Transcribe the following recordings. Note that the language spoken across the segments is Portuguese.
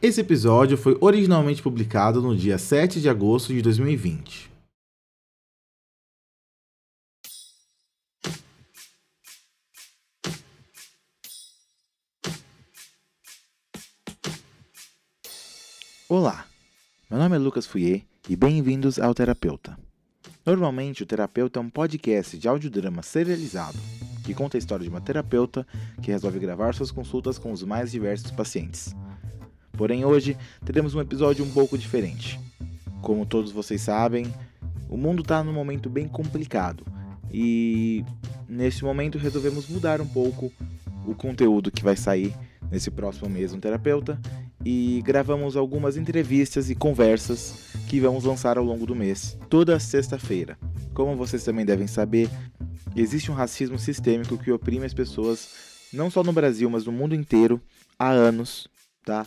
Esse episódio foi originalmente publicado no dia 7 de agosto de 2020. Olá, meu nome é Lucas Fouier e bem-vindos ao Terapeuta. Normalmente, o Terapeuta é um podcast de audiodrama serializado que conta a história de uma terapeuta que resolve gravar suas consultas com os mais diversos pacientes. Porém, hoje teremos um episódio um pouco diferente. Como todos vocês sabem, o mundo está num momento bem complicado e neste momento resolvemos mudar um pouco o conteúdo que vai sair nesse próximo mês no Terapeuta e gravamos algumas entrevistas e conversas que vamos lançar ao longo do mês, toda sexta-feira. Como vocês também devem saber, existe um racismo sistêmico que oprime as pessoas não só no Brasil, mas no mundo inteiro há anos, tá?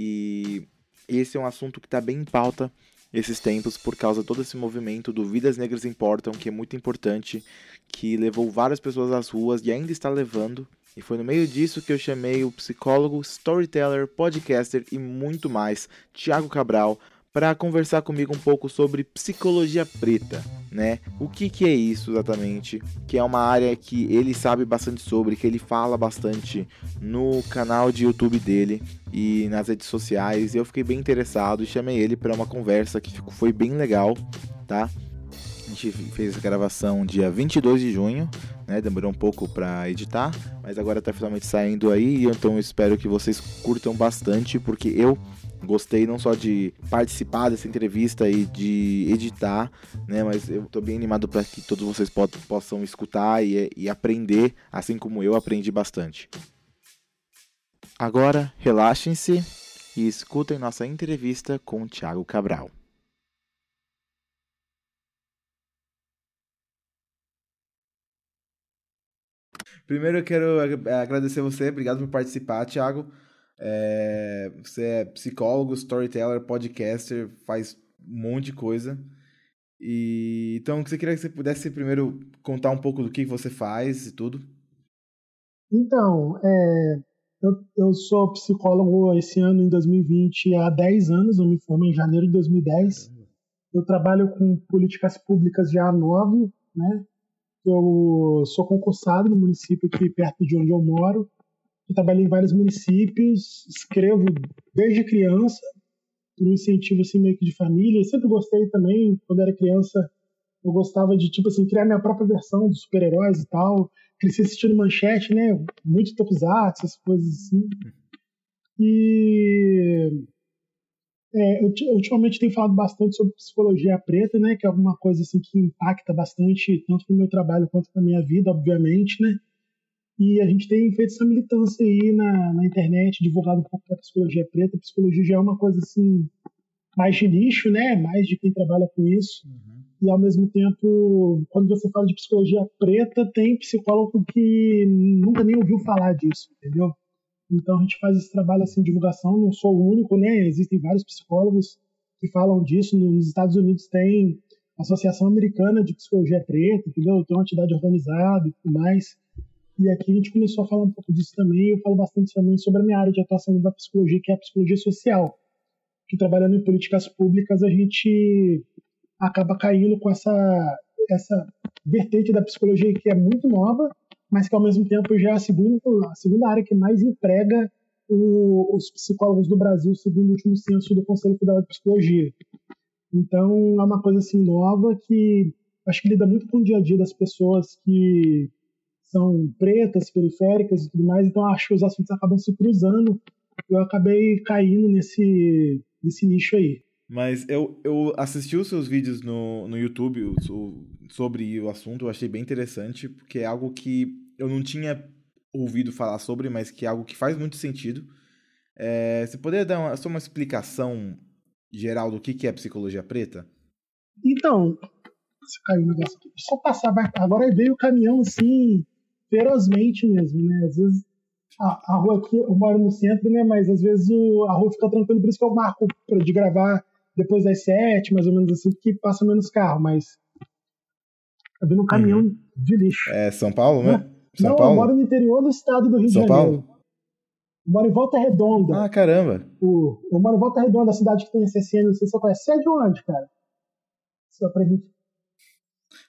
E esse é um assunto que está bem em pauta esses tempos por causa de todo esse movimento do Vidas Negras Importam, que é muito importante, que levou várias pessoas às ruas e ainda está levando. E foi no meio disso que eu chamei o psicólogo, storyteller, podcaster e muito mais, Tiago Cabral, para conversar comigo um pouco sobre psicologia preta, né? O que, que é isso exatamente? Que é uma área que ele sabe bastante sobre, que ele fala bastante no canal de YouTube dele e nas redes sociais. Eu fiquei bem interessado e chamei ele para uma conversa que foi bem legal, tá? A gente fez a gravação dia 22 de junho, né? Demorou um pouco para editar, mas agora tá finalmente saindo aí, então eu espero que vocês curtam bastante, porque eu Gostei não só de participar dessa entrevista e de editar, né? Mas eu tô bem animado para que todos vocês possam escutar e, e aprender, assim como eu aprendi bastante. Agora, relaxem-se e escutem nossa entrevista com o Thiago Cabral. Primeiro eu quero agradecer você, obrigado por participar, Thiago. É, você é psicólogo, storyteller, podcaster, faz um monte de coisa. E então, você queria que você pudesse primeiro contar um pouco do que você faz e tudo. Então, é, eu, eu sou psicólogo esse ano, em 2020, há 10 anos. Eu me formei em janeiro de 2010. Eu trabalho com políticas públicas já há 9, né? Eu sou concursado no município aqui perto de onde eu moro. Eu trabalhei em vários municípios, escrevo desde criança, por um incentivo assim meio que de família. Sempre gostei também, quando era criança, eu gostava de tipo assim criar minha própria versão dos super-heróis e tal. Cresci assistindo manchete, né? Muito tokusatsu, essas coisas assim. E é, ultimamente tenho falado bastante sobre psicologia preta, né? Que é alguma coisa assim que impacta bastante tanto no meu trabalho quanto na minha vida, obviamente, né? E a gente tem feito essa militância aí na, na internet, divulgado um pouco da psicologia preta. A psicologia já é uma coisa assim, mais de nicho, né? Mais de quem trabalha com isso. Uhum. E ao mesmo tempo, quando você fala de psicologia preta, tem psicólogo que nunca nem ouviu falar disso, entendeu? Então a gente faz esse trabalho assim, de divulgação. Não sou o único, né? Existem vários psicólogos que falam disso. Nos Estados Unidos tem a Associação Americana de Psicologia Preta, entendeu? Tem uma entidade organizada e tudo mais. E aqui a gente começou a falar um pouco disso também. Eu falo bastante também sobre a minha área de atuação da psicologia, que é a psicologia social. Que trabalhando em políticas públicas, a gente acaba caindo com essa, essa vertente da psicologia que é muito nova, mas que ao mesmo tempo já é a segunda, a segunda área que mais emprega o, os psicólogos do Brasil, segundo o último censo do Conselho Federal de Psicologia. Então, é uma coisa assim nova que acho que lida muito com o dia a dia das pessoas que são pretas, periféricas e tudo mais, então acho que os assuntos acabam se cruzando. Eu acabei caindo nesse, nesse nicho aí. Mas eu, eu assisti os seus vídeos no, no YouTube sobre o assunto, eu achei bem interessante, porque é algo que eu não tinha ouvido falar sobre, mas que é algo que faz muito sentido. É, você poderia dar uma, só uma explicação geral do que, que é psicologia preta? Então, se caiu o negócio aqui. Só passar, agora veio o caminhão assim, ferozmente mesmo, né? Às vezes a, a, rua aqui, eu moro no centro, né? Mas às vezes o, a rua fica tranquila, por isso que eu marco pra, de gravar depois das sete, mais ou menos assim, que passa menos carro, mas tá vindo um caminhão uhum. de lixo. É São Paulo, né? Não, São não Paulo? eu moro no interior do estado do Rio São de Janeiro. Paulo? Eu moro em Volta Redonda. Ah, caramba. O, eu moro em Volta Redonda, a cidade que tem CCN, não sei se você conhece. Você é de onde, cara? Só pra gente.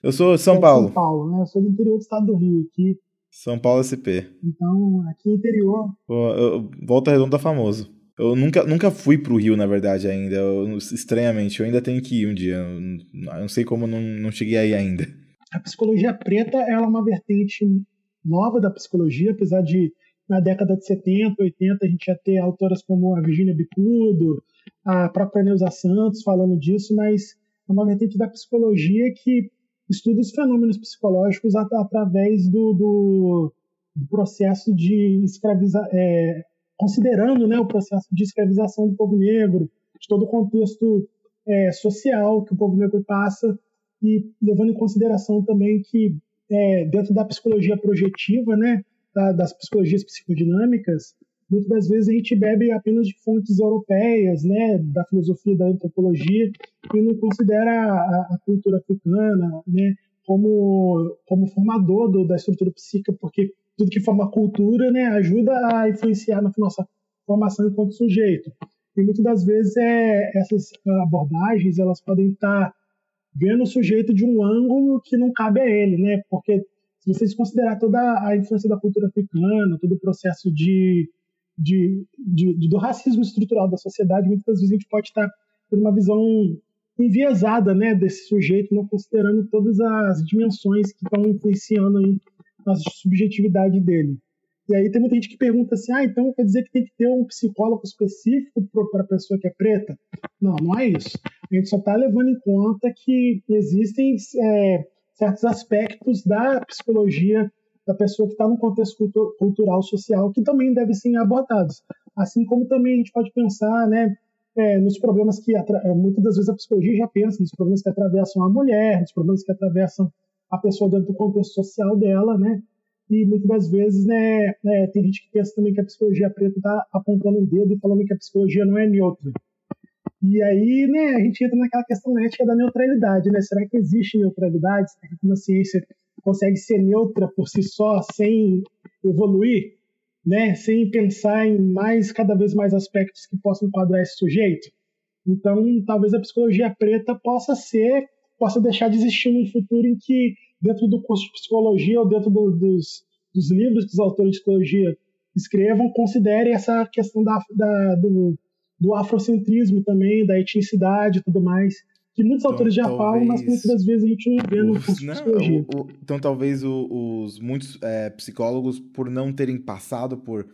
Eu sou São Paulo. São Paulo, né? Eu sou do interior do estado do Rio, aqui. São Paulo SP. Então, aqui interior. Pô, eu, Volta Redonda tá famoso. Eu nunca, nunca fui pro Rio, na verdade, ainda. Eu, estranhamente, eu ainda tenho que ir um dia. Eu não sei como não, não cheguei aí ainda. A psicologia preta ela é uma vertente nova da psicologia, apesar de na década de 70, 80 a gente já ter autoras como a Virginia Bicudo, a própria Neuza Santos falando disso, mas é uma vertente da psicologia que estuda os fenômenos psicológicos at através do, do, do, processo de escravizar, é, considerando né, o processo de escravização do povo negro, de todo o contexto é, social que o povo negro passa e levando em consideração também que é, dentro da psicologia projetiva, né, da, das psicologias psicodinâmicas, muitas das vezes a gente bebe apenas de fontes europeias, né, da filosofia da antropologia e não considera a, a cultura africana, né, como como formador do, da estrutura psíquica, porque tudo que forma cultura, né, ajuda a influenciar na nossa formação enquanto sujeito. E muitas das vezes é, essas abordagens elas podem estar vendo o sujeito de um ângulo que não cabe a ele, né? Porque se vocês considerar toda a influência da cultura africana, todo o processo de, de, de, de, do racismo estrutural da sociedade, muitas vezes a gente pode estar tendo uma visão enviesada né, desse sujeito, não considerando todas as dimensões que estão influenciando aí na subjetividade dele. E aí tem muita gente que pergunta assim, ah, então quer dizer que tem que ter um psicólogo específico para a pessoa que é preta? Não, não é isso. A gente só está levando em conta que existem é, certos aspectos da psicologia da pessoa que está no contexto cultural, social, que também devem ser abordados. Assim como também a gente pode pensar né, é, nos problemas que, é, muitas das vezes a psicologia já pensa, nos problemas que atravessam a mulher, nos problemas que atravessam a pessoa dentro do contexto social dela, né? E muitas das vezes, né, é, tem gente que pensa também que a psicologia preta está apontando o dedo e falando que a psicologia não é neutra. E aí, né, a gente entra naquela questão ética da neutralidade, né? Será que existe neutralidade? Será que uma ciência consegue ser neutra por si só, sem evoluir, né? Sem pensar em mais, cada vez mais aspectos que possam enquadrar esse sujeito? Então, talvez a psicologia preta possa ser, possa deixar de existir num futuro em que, dentro do curso de psicologia ou dentro do, dos, dos livros que os autores de psicologia escrevam, considere essa questão da, da do do afrocentrismo também, da etnicidade e tudo mais, que muitos então, autores já talvez... falam, mas muitas vezes a gente não vê no curso de psicologia. O, o, então talvez o, os muitos é, psicólogos, por não terem passado por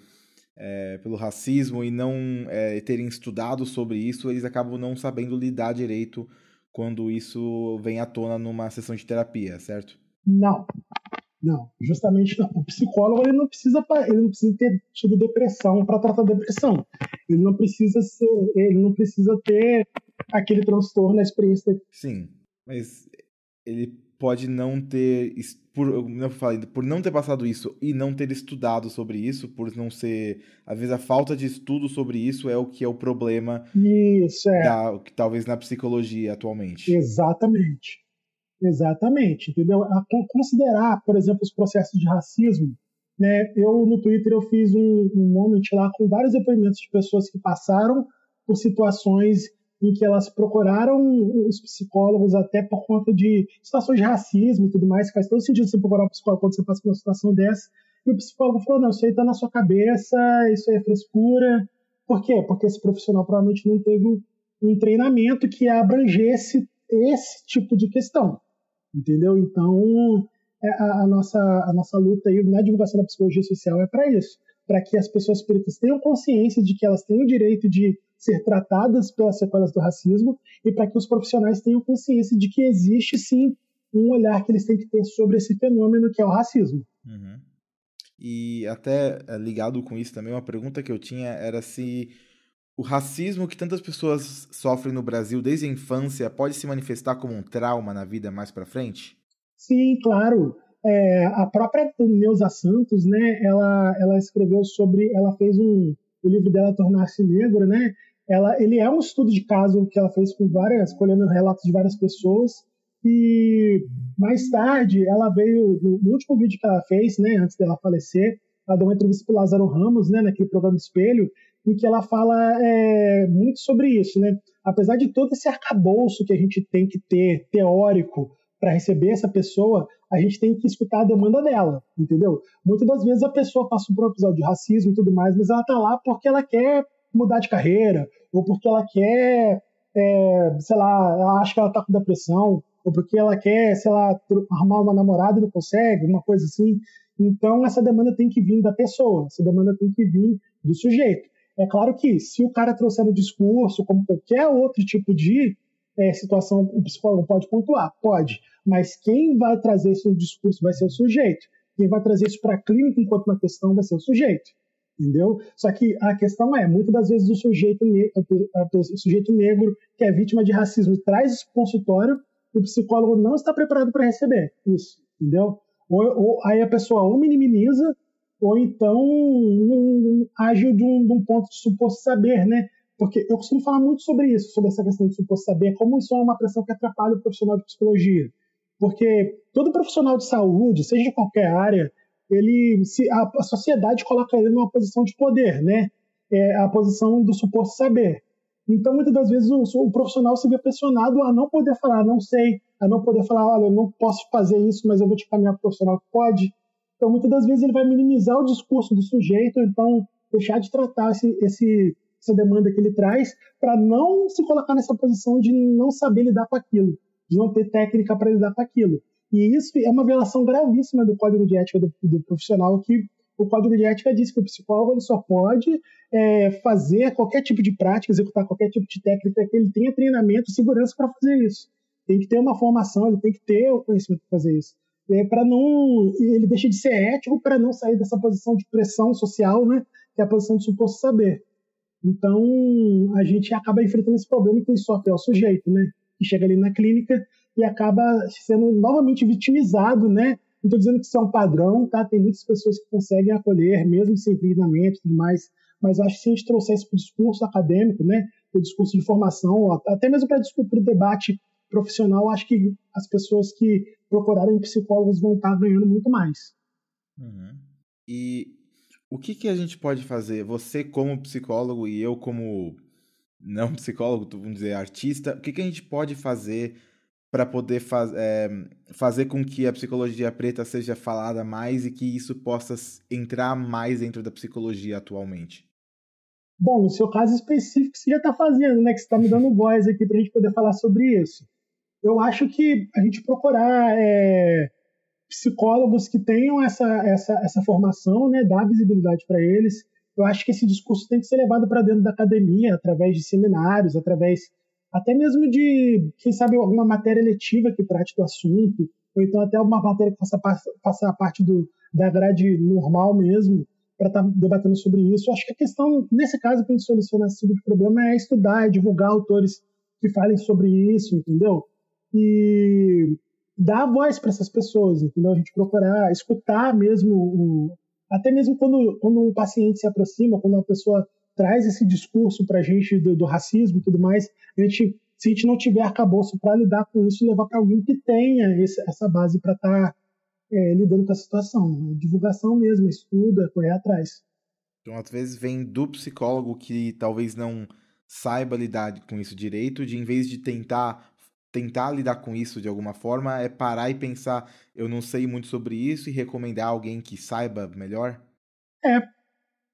é, pelo racismo e não é, terem estudado sobre isso, eles acabam não sabendo lidar direito quando isso vem à tona numa sessão de terapia, certo? Não. Não, justamente não. O psicólogo ele não precisa ele não precisa ter tido depressão para tratar depressão. Ele não precisa ser, ele não precisa ter aquele transtorno, a experiência. Sim, mas ele pode não ter por eu falei, por não ter passado isso e não ter estudado sobre isso, por não ser, às vezes a falta de estudo sobre isso é o que é o problema. Isso é. Da, talvez na psicologia atualmente. Exatamente. Exatamente, entendeu? A considerar, por exemplo, os processos de racismo, né? Eu no Twitter eu fiz um, um moment lá com vários depoimentos de pessoas que passaram por situações em que elas procuraram os psicólogos até por conta de situações de racismo e tudo mais, faz todo sentido você procurar um psicólogo quando você passa por uma situação dessa. E o psicólogo falou: não, isso aí tá na sua cabeça, isso aí é frescura. Por quê? Porque esse profissional provavelmente não teve um treinamento que abrangesse esse tipo de questão entendeu? Então, é, a, a, nossa, a nossa luta aí na divulgação da psicologia social é para isso, para que as pessoas pretas tenham consciência de que elas têm o direito de ser tratadas pelas sequelas do racismo e para que os profissionais tenham consciência de que existe sim um olhar que eles têm que ter sobre esse fenômeno que é o racismo. Uhum. E até é, ligado com isso também, uma pergunta que eu tinha era se o racismo que tantas pessoas sofrem no Brasil desde a infância pode se manifestar como um trauma na vida mais para frente? Sim, claro. É, a própria Neuza Santos, né, ela, ela escreveu sobre, ela fez um, o livro dela Tornar-se Negro, né, ela, ele é um estudo de caso que ela fez com várias, colhendo relatos de várias pessoas, e mais tarde ela veio, no, último vídeo que ela fez, né, antes dela falecer, ela deu uma entrevista para Lázaro Ramos, né, naquele programa Espelho, em que ela fala é, muito sobre isso, né? Apesar de todo esse arcabouço que a gente tem que ter teórico para receber essa pessoa, a gente tem que escutar a demanda dela, entendeu? Muitas das vezes a pessoa passa por um episódio de racismo e tudo mais, mas ela tá lá porque ela quer mudar de carreira, ou porque ela quer, é, sei lá, ela acha que ela tá com depressão, ou porque ela quer, sei lá, arrumar uma namorada e não consegue, uma coisa assim. Então, essa demanda tem que vir da pessoa, essa demanda tem que vir do sujeito. É claro que se o cara trouxer no discurso, como qualquer outro tipo de é, situação, o psicólogo pode pontuar? Pode. Mas quem vai trazer isso no discurso vai ser o sujeito. Quem vai trazer isso para a clínica enquanto uma questão vai ser o sujeito. Entendeu? Só que a questão é, muitas das vezes o sujeito, o sujeito negro que é vítima de racismo traz isso para o consultório, o psicólogo não está preparado para receber isso, entendeu? Ou, ou, aí a pessoa ou minimiza, ou então um, age de um, de um, ponto de suposto saber, né? Porque eu costumo falar muito sobre isso, sobre essa questão de suposto saber, como isso é uma pressão que atrapalha o profissional de psicologia. Porque todo profissional de saúde, seja de qualquer área, ele se, a, a sociedade coloca ele numa posição de poder, né? É a posição do suposto saber. Então, muitas das vezes, o, o, profissional se vê pressionado a não poder falar, não sei, a não poder falar, olha, eu não posso fazer isso, mas eu vou te caminhar o profissional que pode. Então, muitas das vezes, ele vai minimizar o discurso do sujeito, então deixar de tratar esse, esse, essa demanda que ele traz, para não se colocar nessa posição de não saber lidar com aquilo, de não ter técnica para lidar com aquilo. E isso é uma violação gravíssima do código de ética do, do profissional, que o código de ética diz que o psicólogo só pode é, fazer qualquer tipo de prática, executar qualquer tipo de técnica, que ele tenha treinamento e segurança para fazer isso. Tem que ter uma formação, ele tem que ter o conhecimento para fazer isso. É, para não, ele deixa de ser ético para não sair dessa posição de pressão social, né, que é a posição de suposto saber. Então, a gente acaba enfrentando esse problema que sofre o sujeito, né, que chega ali na clínica e acaba sendo novamente vitimizado, né? Não estou dizendo que isso é um padrão, tá? Tem muitas pessoas que conseguem acolher, mesmo sem treinamento e tudo mais, mas acho que se a gente trouxer isso para o discurso acadêmico, né? O discurso de formação, até mesmo para o debate profissional, acho que as pessoas que procurarem psicólogos vão estar ganhando muito mais. Uhum. E o que, que a gente pode fazer? Você como psicólogo e eu como não psicólogo, vamos dizer artista, o que, que a gente pode fazer para poder faz, é, fazer com que a psicologia preta seja falada mais e que isso possa entrar mais dentro da psicologia atualmente? Bom, no seu caso específico, você já está fazendo, né? Que você está me dando voz aqui para a gente poder falar sobre isso. Eu acho que a gente procurar é, psicólogos que tenham essa, essa, essa formação, né? Dar visibilidade para eles. Eu acho que esse discurso tem que ser levado para dentro da academia, através de seminários, através até mesmo de, quem sabe, alguma matéria letiva que trate do assunto, ou então até alguma matéria que faça, faça parte do, da grade normal mesmo, para estar tá debatendo sobre isso. Acho que a questão, nesse caso, para solucionar esse tipo de problema é estudar, é divulgar autores que falem sobre isso, entendeu? E dar voz para essas pessoas, entendeu? A gente procurar escutar mesmo, o, até mesmo quando, quando um paciente se aproxima, quando uma pessoa traz esse discurso para a gente do, do, racismo e tudo mais, a gente, se a gente não tiver arcabouço para lidar com isso, levar para alguém que tenha esse, essa base para estar tá, é, lidando com a situação. Né? Divulgação mesmo, estuda, correr atrás. Então, às vezes, vem do psicólogo que talvez não saiba lidar com isso direito, de em vez de tentar tentar lidar com isso de alguma forma, é parar e pensar, eu não sei muito sobre isso e recomendar alguém que saiba melhor? É,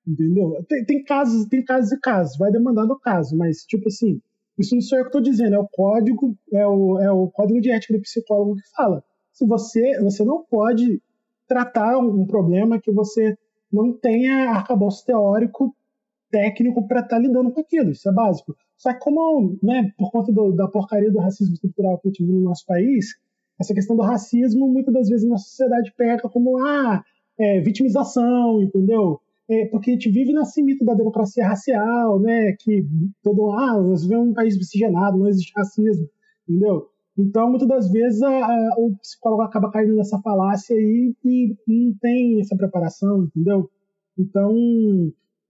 Entendeu? Tem, tem casos, tem casos e casos, vai demandar do caso, mas tipo assim, isso não sou eu que estou dizendo, é o código, é o, é o código de ética do psicólogo que fala. Se você, você não pode tratar um, problema que você não tenha arcabouço teórico técnico para estar tá lidando com aquilo, isso é básico. Só que como, né, por conta do, da porcaria do racismo estrutural que a gente vive no nosso país, essa questão do racismo muitas das vezes na sociedade pega como ah, é, vitimização, entendeu? é, porque a gente vive nesse mito da democracia racial, né, que todo, ah, nós vivemos um país miscigenado, não existe racismo, entendeu? Então, muitas das vezes, a, a, o psicólogo acaba caindo nessa falácia aí e não tem essa preparação, entendeu? Então,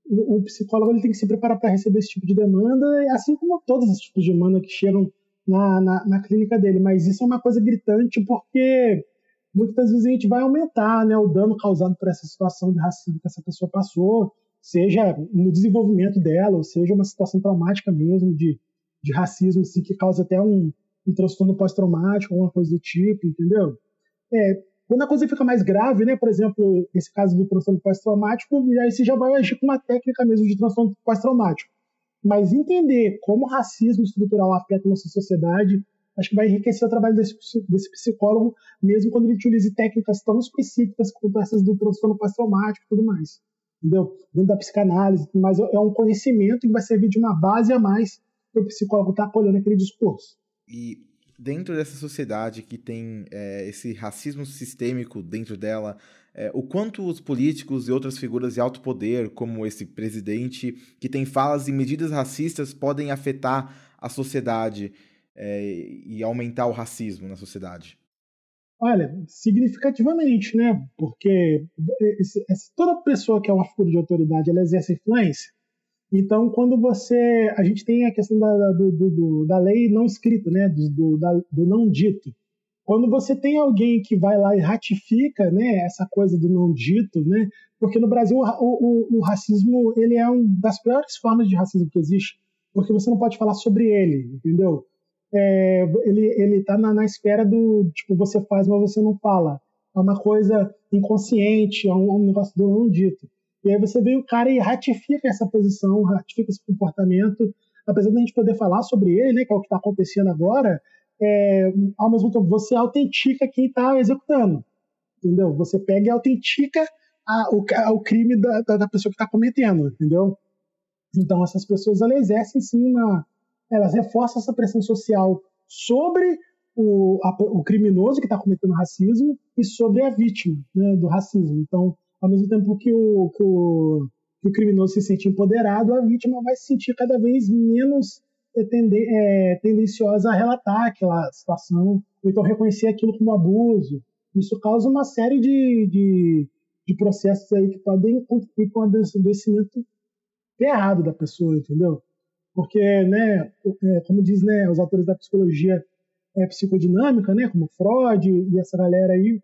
o, psicólogo ele tem que se preparar para receber esse tipo de demanda, assim como todos os tipos de demanda que chegam na, na, na, clínica dele. Mas isso é uma coisa gritante porque muitas vezes a gente vai aumentar né, o dano causado por essa situação de racismo que essa pessoa passou, seja no desenvolvimento dela, ou seja uma situação traumática mesmo de, de racismo, assim, que causa até um, um transtorno pós-traumático, alguma coisa do tipo, entendeu? É, quando a coisa fica mais grave, né, por exemplo, esse caso do transtorno pós-traumático, aí você já vai agir com uma técnica mesmo de transtorno pós-traumático. Mas entender como o racismo estrutural afeta a nossa sociedade, acho que vai enriquecer o trabalho desse, desse psicólogo, mesmo quando ele utilize técnicas tão específicas quanto essas do transtorno pós-traumático e tudo mais. Entendeu? Dentro da psicanálise, mas é um conhecimento que vai servir de uma base a mais para o psicólogo estar tá acolhendo aquele discurso. E dentro dessa sociedade que tem é, esse racismo sistêmico dentro dela, é, o quanto os políticos e outras figuras de alto poder, como esse presidente, que tem falas e medidas racistas, podem afetar a sociedade é, e aumentar o racismo na sociedade? Olha, significativamente, né? Porque esse, esse, toda pessoa que é uma figura de autoridade, ela exerce influência. Então, quando você. A gente tem a questão da, do, do, da lei não escrita, né? Do, da, do não dito. Quando você tem alguém que vai lá e ratifica né, essa coisa do não dito, né? Porque no Brasil o, o, o racismo ele é uma das piores formas de racismo que existe, porque você não pode falar sobre ele, entendeu? É, ele ele está na, na espera do tipo você faz mas você não fala é uma coisa inconsciente é um, um negócio do não dito e aí você vê o cara e ratifica essa posição, ratifica esse comportamento, apesar de a gente poder falar sobre ele, né, que é o que está acontecendo agora, é, ao mesmo tempo você autentica quem está executando, entendeu? Você pega e autentica a, o, a, o, crime da, da, da pessoa que está cometendo, entendeu? Então essas pessoas elas exercem sim uma, elas reforçam essa pressão social sobre o, a, o criminoso que está cometendo racismo e sobre a vítima né, do racismo. Então ao mesmo tempo que o, que o, que o criminoso se sente empoderado, a vítima vai se sentir cada vez menos é, tende, tendenciosa a relatar aquela situação, ou então reconhecer aquilo como abuso. Isso causa uma série de, de, de processos aí que podem contribuir com o adoecimento errado da pessoa, entendeu? Porque, né, é, como diz né, os autores da psicologia é, psicodinâmica, né, como Freud e essa galera aí,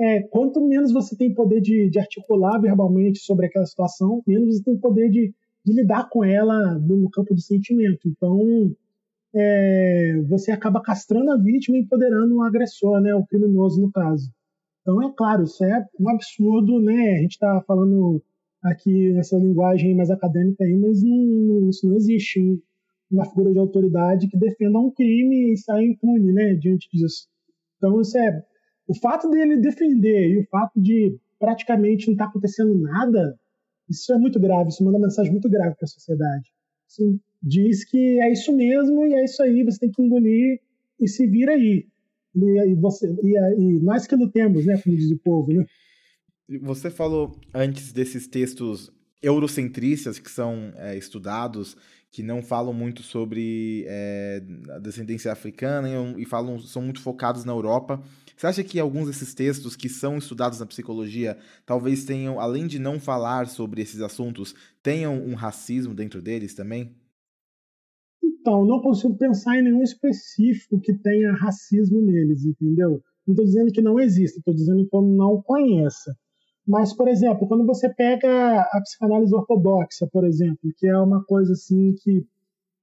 é, quanto menos você tem poder de, de, articular verbalmente sobre aquela situação, menos você tem poder de, de lidar com ela no campo do sentimento. Então, é, você acaba castrando a vítima e empoderando o agressor, né, o criminoso no caso. Então, é claro, isso é um absurdo, né? A gente está falando aqui nessa linguagem mais acadêmica aí, mas não, isso não existe uma figura de autoridade que defenda um crime e saia impune, né, diante disso. Então, isso é o fato dele defender e o fato de praticamente não estar tá acontecendo nada, isso é muito grave, isso manda uma mensagem muito grave para a sociedade. Isso diz que é isso mesmo e é isso aí, você tem que engolir e se vira aí. E, e, você, e, e nós que lutemos, né, como diz o povo, né? Você falou antes desses textos eurocentristas que são é, estudados, que não falam muito sobre é, a descendência africana e, e, falam, são muito focados na Europa. Você acha que alguns desses textos que são estudados na psicologia talvez tenham, além de não falar sobre esses assuntos, tenham um racismo dentro deles também? Então, não consigo pensar em nenhum específico que tenha racismo neles, entendeu? Não estou dizendo que não existe, estou dizendo que eu não conheça. Mas, por exemplo, quando você pega a psicanálise ortodoxa, por exemplo, que é uma coisa assim que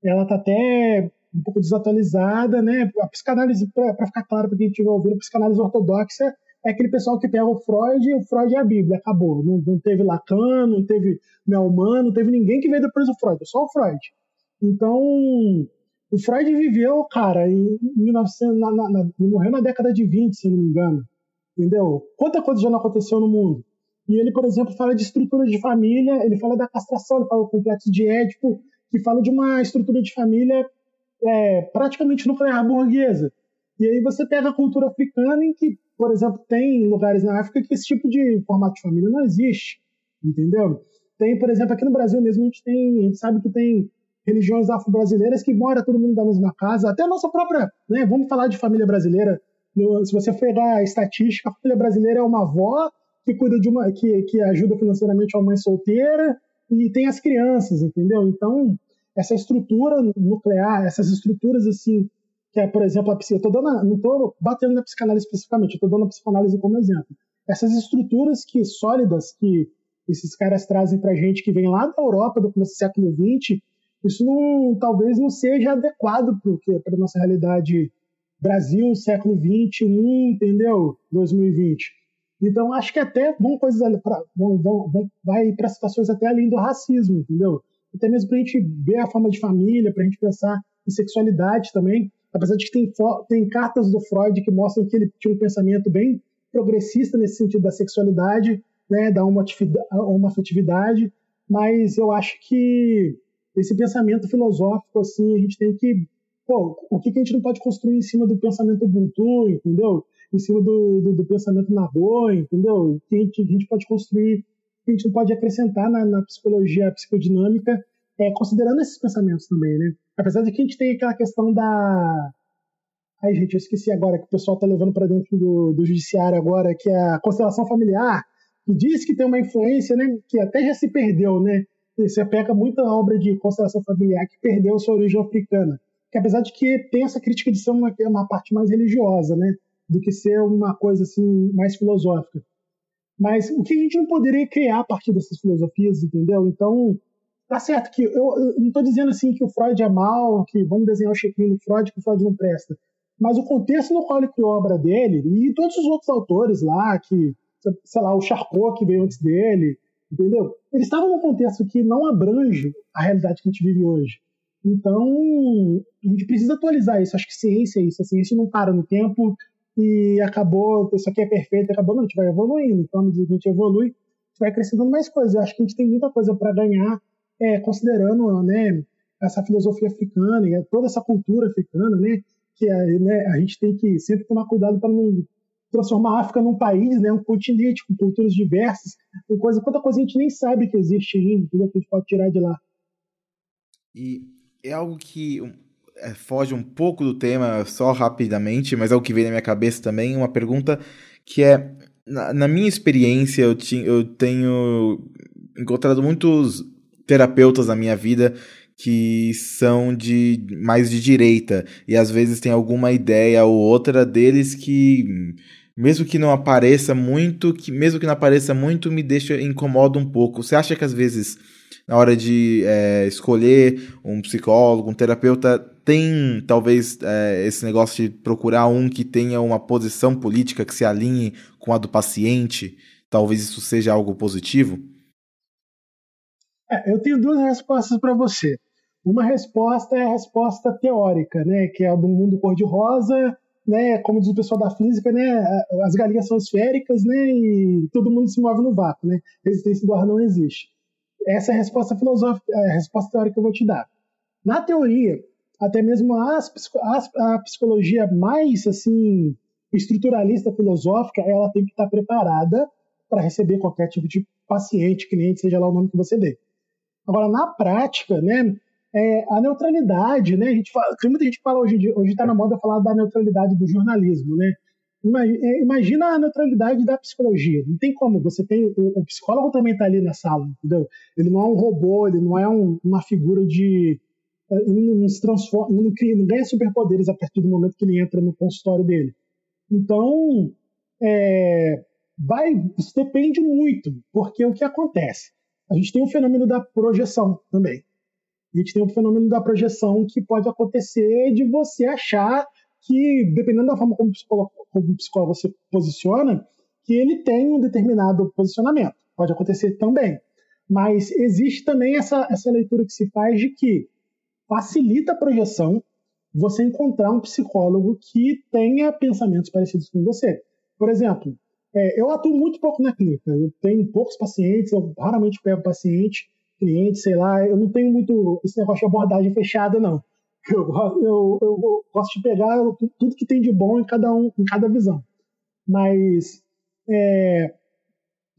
ela está até um pouco desatualizada, né? A psicanálise, para ficar claro para quem estiver ouvindo, a psicanálise ortodoxa é aquele pessoal que pega o Freud e o Freud é a Bíblia, acabou. Não, não teve Lacan, não teve Melman, não teve ninguém que veio depois do Freud, só o Freud. Então, o Freud viveu, cara, em 1900, na, na, na, morreu na década de 20, se não me engano. Entendeu? Quanta coisa já não aconteceu no mundo? E ele, por exemplo, fala de estrutura de família, ele fala da castração, ele fala do complexo de Édipo, que fala de uma estrutura de família é, praticamente nuclear burguesa. E aí você pega a cultura africana em que, por exemplo, tem lugares na África que esse tipo de formato de família não existe, entendeu? Tem, por exemplo, aqui no Brasil mesmo a gente tem, a gente sabe que tem religiões afro-brasileiras que mora todo mundo da mesma casa, até a nossa própria, né? Vamos falar de família brasileira. Se você pegar a estatística, a família brasileira é uma avó que cuida de uma, que, que ajuda financeiramente uma mãe solteira e tem as crianças, entendeu? Então essa estrutura nuclear, essas estruturas assim que é, por exemplo, a tô dando, não estou batendo na psicanálise especificamente, estou dando a psicanálise como exemplo. Essas estruturas que sólidas que esses caras trazem para gente que vem lá da Europa do começo do século XX, isso não, talvez não seja adequado para a nossa realidade Brasil, século XXI, entendeu? 2020. Então, acho que até vão coisas pra, vão, vão, vai para situações até além do racismo, entendeu? Até mesmo para a gente ver a forma de família, para a gente pensar em sexualidade também. Apesar de que tem, tem cartas do Freud que mostram que ele tinha um pensamento bem progressista nesse sentido da sexualidade, né, da homoafetividade, mas eu acho que esse pensamento filosófico, assim, a gente tem que. Pô, o que, que a gente não pode construir em cima do pensamento Ubuntu, entendeu? Em cima do, do, do pensamento Nagô, entendeu? O que a gente, a gente pode construir, que a gente pode acrescentar na, na psicologia psicodinâmica, é, considerando esses pensamentos também, né? Apesar de que a gente tem aquela questão da. Ai, gente, eu esqueci agora que o pessoal tá levando para dentro do, do judiciário agora, que é a constelação familiar, que diz que tem uma influência, né? Que até já se perdeu, né? você pega muita obra de constelação familiar que perdeu sua origem africana. Que apesar de que tem essa crítica de ser uma, uma parte mais religiosa, né? Do que ser uma coisa assim mais filosófica. Mas o que a gente não poderia criar a partir dessas filosofias, entendeu? Então, tá certo que eu, eu não estou dizendo assim que o Freud é mal, que vamos desenhar o chequinho do Freud, que o Freud não presta. Mas o contexto no qual ele criou a obra dele, e todos os outros autores lá, que, sei lá, o Charcot que veio antes dele, entendeu? Eles estavam num contexto que não abrange a realidade que a gente vive hoje. Então, a gente precisa atualizar isso. Acho que ciência é isso. A ciência não para no tempo e acabou, isso aqui é perfeito, acabou. Não, a gente vai evoluindo. Então, a gente evolui, a gente vai acrescentando mais coisas. Eu acho que a gente tem muita coisa para ganhar, é, considerando né, essa filosofia africana e toda essa cultura africana, né? Que é, né, a gente tem que sempre tomar cuidado para não transformar a África num país, né, um continente com culturas diversas, com coisa, quanta coisa a gente nem sabe que existe ainda, que a gente pode tirar de lá. E é algo que é, foge um pouco do tema, só rapidamente, mas é o que veio na minha cabeça também, uma pergunta que é, na, na minha experiência, eu, ti, eu tenho encontrado muitos terapeutas na minha vida que são de mais de direita e às vezes tem alguma ideia ou outra deles que mesmo que não apareça muito, que mesmo que não apareça muito, me deixa incomoda um pouco. Você acha que às vezes na hora de é, escolher um psicólogo, um terapeuta, tem talvez é, esse negócio de procurar um que tenha uma posição política que se alinhe com a do paciente? Talvez isso seja algo positivo? É, eu tenho duas respostas para você. Uma resposta é a resposta teórica, né, que é a do mundo cor-de-rosa né, como diz o pessoal da física, né, as galinhas são esféricas, né, e todo mundo se move no vácuo, né, resistência do ar não existe. Essa é a resposta filosófica, é a resposta teórica que eu vou te dar. Na teoria, até mesmo as, a psicologia mais assim estruturalista filosófica, ela tem que estar preparada para receber qualquer tipo de paciente, cliente, seja lá o nome que você dê. Agora, na prática, né, é, a neutralidade, né? A gente fala, tem muita gente que fala hoje, hoje está na moda falar da neutralidade do jornalismo, né? É, imagina a neutralidade da psicologia. Não tem como. Você tem o, o psicólogo também está ali na sala, entendeu? Ele não é um robô, ele não é um, uma figura de é, ele não se transforma, não, cria, não ganha superpoderes a partir do momento que ele entra no consultório dele. Então, é, vai, isso depende muito, porque o que acontece? A gente tem o fenômeno da projeção também a gente tem o fenômeno da projeção que pode acontecer de você achar que, dependendo da forma como o psicólogo, você posiciona, que ele tem um determinado posicionamento. Pode acontecer também. Mas existe também essa, essa leitura que se faz de que facilita a projeção você encontrar um psicólogo que tenha pensamentos parecidos com você. Por exemplo, é, eu atuo muito pouco na clínica, eu tenho poucos pacientes, eu raramente pego paciente, cliente, sei lá, eu não tenho muito esse negócio de abordagem fechada, não. Eu, eu, eu gosto de pegar tudo que tem de bom em cada um, em cada visão. Mas é,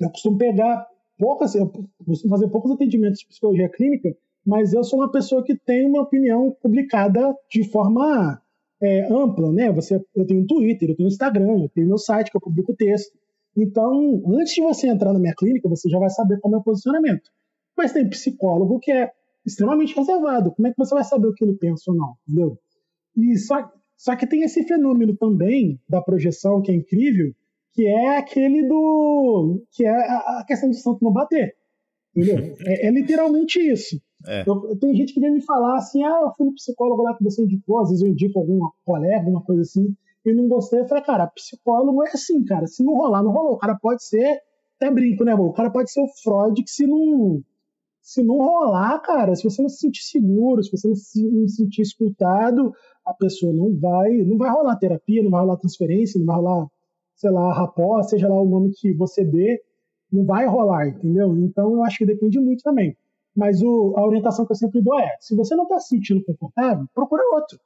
eu costumo pegar poucas, eu costumo fazer poucos atendimentos de psicologia clínica, mas eu sou uma pessoa que tem uma opinião publicada de forma é, ampla, né? Você, eu tenho um Twitter, eu tenho um Instagram, eu tenho meu site que eu publico texto. Então, antes de você entrar na minha clínica, você já vai saber qual é o meu posicionamento. Mas tem psicólogo que é extremamente reservado. Como é que você vai saber o que ele pensa ou não? Entendeu? E só Só que tem esse fenômeno também da projeção que é incrível, que é aquele do. que é a questão do santo não bater. Entendeu? É, é literalmente isso. É. Eu, tem gente que vem me falar assim: ah, eu fui no psicólogo lá que você indicou, às vezes eu indico algum colega, alguma coisa assim, e não gostei. Eu falei, cara, psicólogo é assim, cara. Se não rolar, não rolou. O cara pode ser. Até brinco, né, amor? O cara pode ser o Freud que se não. Se não rolar, cara, se você não se sentir seguro, se você não se, sentir escutado, a pessoa não vai, não vai rolar terapia, não vai rolar transferência, não vai rolar, sei lá, rapó, seja lá o nome que você dê, não vai rolar, entendeu? Então eu acho que depende muito também. Mas o, a orientação que eu sempre dou é: se você não está se sentindo confortável, procura outro.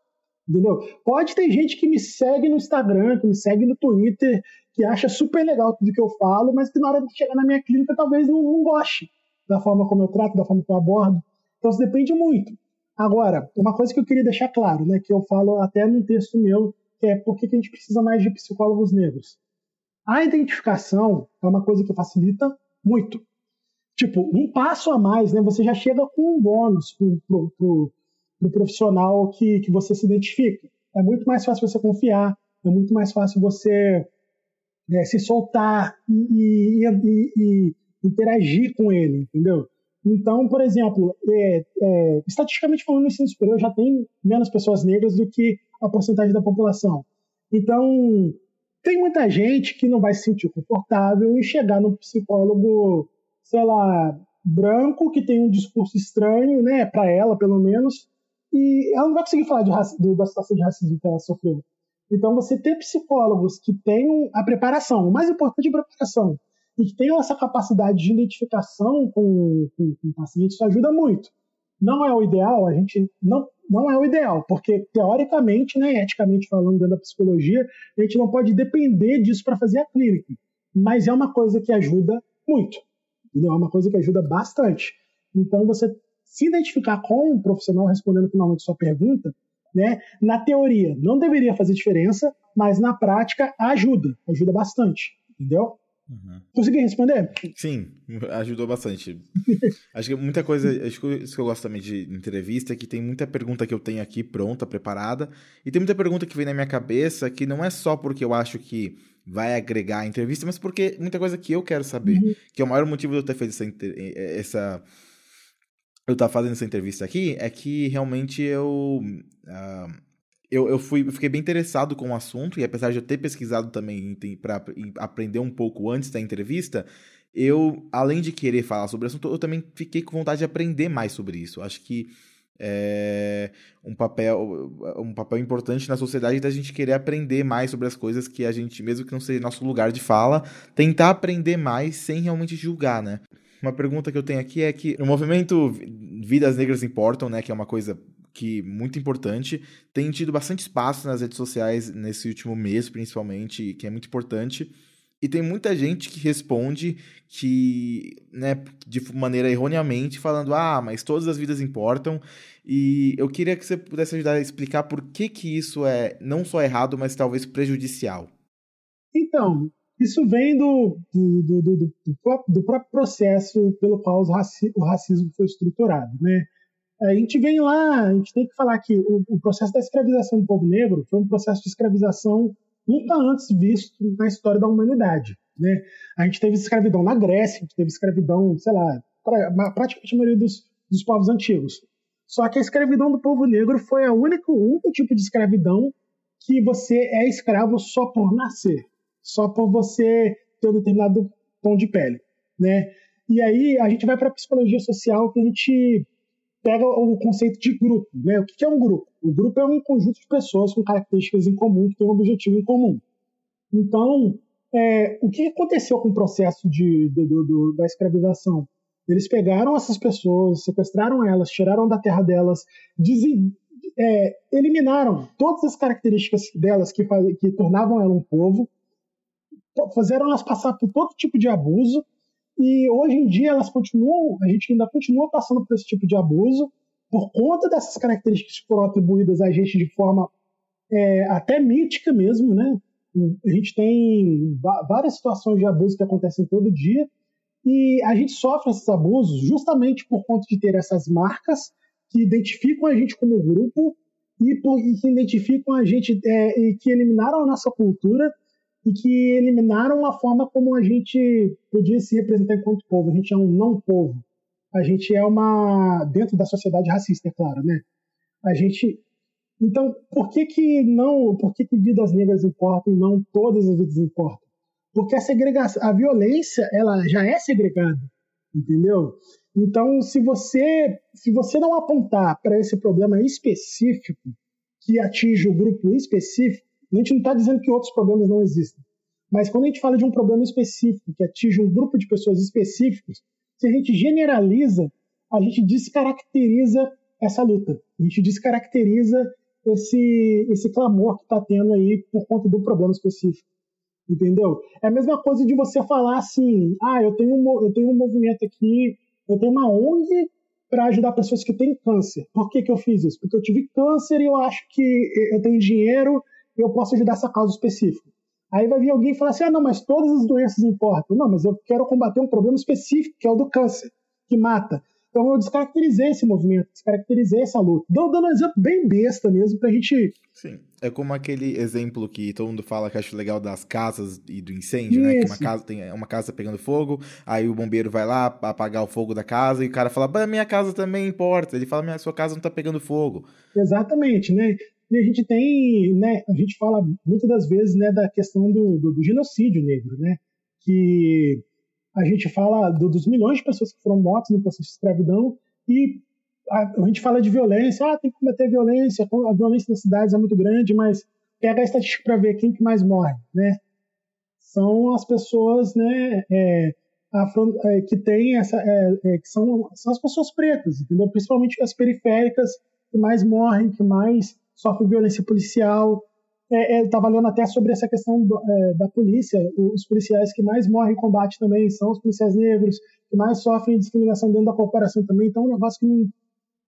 Entendeu? Pode ter gente que me segue no Instagram, que me segue no Twitter, que acha super legal tudo que eu falo, mas que na hora de chegar na minha clínica talvez não, não goste da forma como eu trato, da forma como eu abordo. Então isso depende muito. Agora, uma coisa que eu queria deixar claro, né, que eu falo até num texto meu, que é por que a gente precisa mais de psicólogos negros. A identificação é uma coisa que facilita muito. Tipo, um passo a mais, né? Você já chega com um bônus pro, pro, pro, pro profissional que, que você se identifica. É muito mais fácil você confiar, é muito mais fácil você né, se soltar e, e, e, e, interagir com ele, entendeu? Então, por exemplo, é, é, estatisticamente falando, no ensino superior já tem menos pessoas negras do que a porcentagem da população. Então, tem muita gente que não vai se sentir confortável em chegar no psicólogo, sei lá, branco, que tem um discurso estranho, né, para ela, pelo menos, e ela não vai conseguir falar de, do, da situação de racismo que ela sofreu. Então, você ter psicólogos que tenham a preparação, o mais importante é a preparação, e que tenham essa capacidade de identificação com, com, com o paciente, isso ajuda muito. Não é o ideal, a gente não, não é o ideal, porque teoricamente, né, eticamente falando dentro da psicologia, a gente não pode depender disso para fazer a clínica, mas é uma coisa que ajuda muito, entendeu? é uma coisa que ajuda bastante. Então, você se identificar com um profissional respondendo finalmente sua pergunta, né, na teoria não deveria fazer diferença, mas na prática ajuda, ajuda bastante, entendeu? Uhum. Consegui responder? Sim, ajudou bastante. acho que muita coisa, acho que isso que eu gosto também de entrevista é que tem muita pergunta que eu tenho aqui pronta, preparada, e tem muita pergunta que vem na minha cabeça que não é só porque eu acho que vai agregar a entrevista, mas porque muita coisa que eu quero saber, uhum. que é o maior motivo de eu ter feito essa, essa eu estar fazendo essa entrevista aqui é que realmente eu. Uh, eu, eu, fui, eu fiquei bem interessado com o assunto, e apesar de eu ter pesquisado também para aprender um pouco antes da entrevista, eu, além de querer falar sobre o assunto, eu também fiquei com vontade de aprender mais sobre isso. Acho que é um papel, um papel importante na sociedade da gente querer aprender mais sobre as coisas que a gente, mesmo que não seja nosso lugar de fala, tentar aprender mais sem realmente julgar, né? Uma pergunta que eu tenho aqui é que o movimento Vidas Negras Importam, né, que é uma coisa que muito importante, tem tido bastante espaço nas redes sociais nesse último mês, principalmente, que é muito importante. E tem muita gente que responde que, né, de maneira erroneamente, falando: "Ah, mas todas as vidas importam". E eu queria que você pudesse ajudar a explicar por que que isso é não só errado, mas talvez prejudicial. Então, isso vem do, do, do, do, do próprio processo pelo qual o racismo foi estruturado. Né? A gente vem lá, a gente tem que falar que o, o, processo da escravização do povo negro foi um processo de escravização nunca antes visto na história da humanidade. Né? A gente teve escravidão na Grécia, a gente teve escravidão, sei lá, pra, praticamente a maioria dos, dos povos antigos. Só que a escravidão do povo negro foi a única, o único tipo de escravidão que você é escravo só por nascer só por você ter um determinado tom de pele, né? E aí a gente vai para a psicologia social que a gente pega o conceito de grupo, né? O que é um grupo? O grupo é um conjunto de pessoas com características em comum que tem um objetivo em comum. Então, é, o que aconteceu com o processo de, de, da escravização? Eles pegaram essas pessoas, sequestraram elas, tiraram da terra delas, dizem, é, eliminaram todas as características delas que, que tornavam ela um povo, fizeram elas passar por todo tipo de abuso e hoje em dia elas continuam, a gente ainda continua passando por esse tipo de abuso por conta dessas características que foram atribuídas a gente de forma é, até mítica mesmo, né? A gente tem várias situações de abuso que acontecem todo dia e a gente sofre esses abusos justamente por conta de ter essas marcas que identificam a gente como grupo e, por, e que identificam a gente é, e que eliminaram a nossa cultura e que eliminaram a forma como a gente podia se representar enquanto povo. A gente é um não povo. A gente é uma dentro da sociedade racista, é claro, né? A gente então, por que que não, por que que vidas negras importam e não todas as vidas importam? Porque a segregação, a violência, ela já é segregada, entendeu? Então, se você, se você não apontar para esse problema específico que atinge o grupo específico, a gente não está dizendo que outros problemas não existem. Mas quando a gente fala de um problema específico que atinge um grupo de pessoas específicos, se a gente generaliza, a gente descaracteriza essa luta. A gente descaracteriza esse, esse clamor que está tendo aí por conta do problema específico. Entendeu? É a mesma coisa de você falar assim: ah, eu tenho um, eu tenho um movimento aqui, eu tenho uma ONG para ajudar pessoas que têm câncer. Por que, que eu fiz isso? Porque eu tive câncer e eu acho que eu tenho dinheiro eu posso ajudar essa causa específica. Aí vai vir alguém e falar assim: ah, não, mas todas as doenças importam. Não, mas eu quero combater um problema específico, que é o do câncer, que mata. Então eu descaracterizei esse movimento, descaracterizei essa luta. Dou dando um exemplo bem besta mesmo pra gente. Sim. É como aquele exemplo que todo mundo fala que acho legal das casas e do incêndio, Isso. né? Que uma casa tem uma casa pegando fogo, aí o bombeiro vai lá apagar o fogo da casa e o cara fala: minha casa também importa. Ele fala: minha sua casa não tá pegando fogo. Exatamente, né? E a gente tem, né? A gente fala muitas das vezes, né, da questão do, do, do genocídio negro, né? Que a gente fala do, dos milhões de pessoas que foram mortas no processo de escravidão e a, a, gente fala de violência, ah, tem que combater violência, a violência nas cidades é muito grande, mas pega a estatística para ver quem que mais morre, né? São as pessoas, né, é, afro, é, que tem essa, é, é, que são, são as pessoas pretas, entendeu? Principalmente as periféricas que mais morrem, que mais sofrem violência policial, estava é, é, lendo até sobre essa questão do, é, da polícia. Os policiais que mais morrem em combate também são os policiais negros, que mais sofrem discriminação dentro da corporação também. Então, é um negócio que não,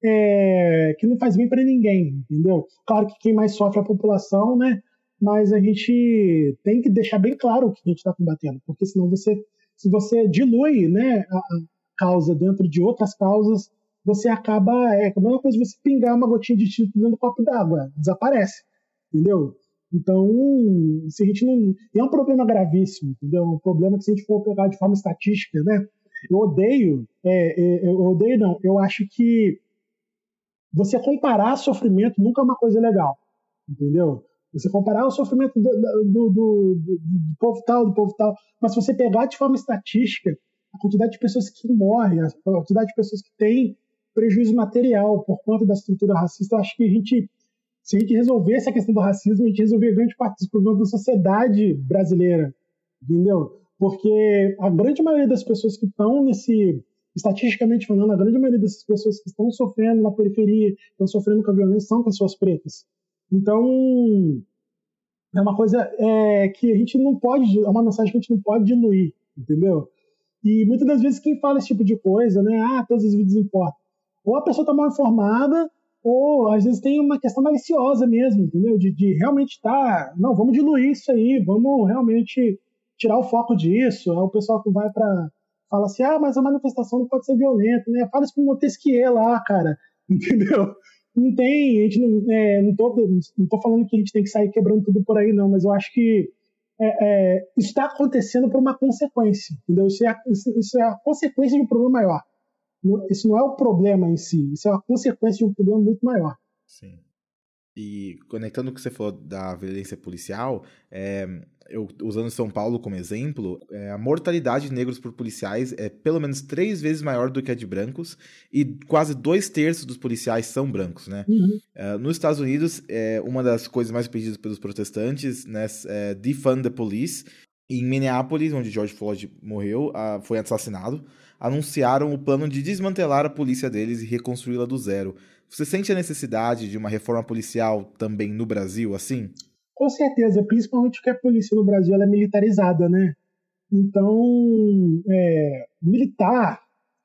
é, que não faz bem para ninguém, entendeu? Claro que quem mais sofre é a população, né? Mas a gente tem que deixar bem claro o que a gente está combatendo, porque senão você, se você dilui, né, a, a causa dentro de outras causas, você acaba é a mesma coisa você pingar uma gotinha de tinta dentro do copo d'água, desaparece, entendeu? Então, se a gente não. É um problema gravíssimo, entendeu? É um problema que, se a gente for pegar de forma estatística, né? Eu odeio, é, é, eu odeio não, eu acho que você comparar sofrimento nunca é uma coisa legal, entendeu? Você comparar o sofrimento do, do, do, do povo tal, do povo tal, mas se você pegar de forma estatística a quantidade de pessoas que morrem, a quantidade de pessoas que têm prejuízo material por conta da estrutura racista, eu acho que a gente se a gente resolvesse a questão do racismo, a gente resolveria grande parte dos problemas da sociedade brasileira, entendeu? Porque a grande maioria das pessoas que estão nesse, estatisticamente falando, a grande maioria dessas pessoas que estão sofrendo na periferia, estão sofrendo com a violência, são pessoas pretas. Então, é uma coisa é, que a gente não pode, é uma mensagem que a gente não pode diluir, entendeu? E muitas das vezes quem fala esse tipo de coisa, né, ah, todas as vidas importam. Ou a pessoa está mal informada, ou às vezes tem uma questão maliciosa mesmo, entendeu? De, de realmente estar, tá, não, vamos diluir isso aí, vamos realmente tirar o foco disso. É o pessoal que vai para fala assim, ah, mas a manifestação não pode ser violenta, né? Fala isso com o Montesquieu lá, cara, entendeu? Não tem, a gente não, é, não, tô, não tô falando que a gente tem que sair quebrando tudo por aí, não, mas eu acho que é, é, está acontecendo por uma consequência, entendeu? Isso é, isso é a consequência de um problema maior isso não é o problema em si, isso é uma consequência de um problema muito maior. Sim. E conectando o que você falou da violência policial, é, eu, usando São Paulo como exemplo, é, a mortalidade de negros por policiais é pelo menos três vezes maior do que a de brancos, e quase dois terços dos policiais são brancos, né? Uhum. É, nos Estados Unidos, é, uma das coisas mais pedidas pelos protestantes, né, é defund the police. Em Minneapolis, onde George Floyd morreu, foi assassinado anunciaram o plano de desmantelar a polícia deles e reconstruí-la do zero. Você sente a necessidade de uma reforma policial também no Brasil, assim? Com certeza, principalmente porque a polícia no Brasil é militarizada, né? Então, é, militar,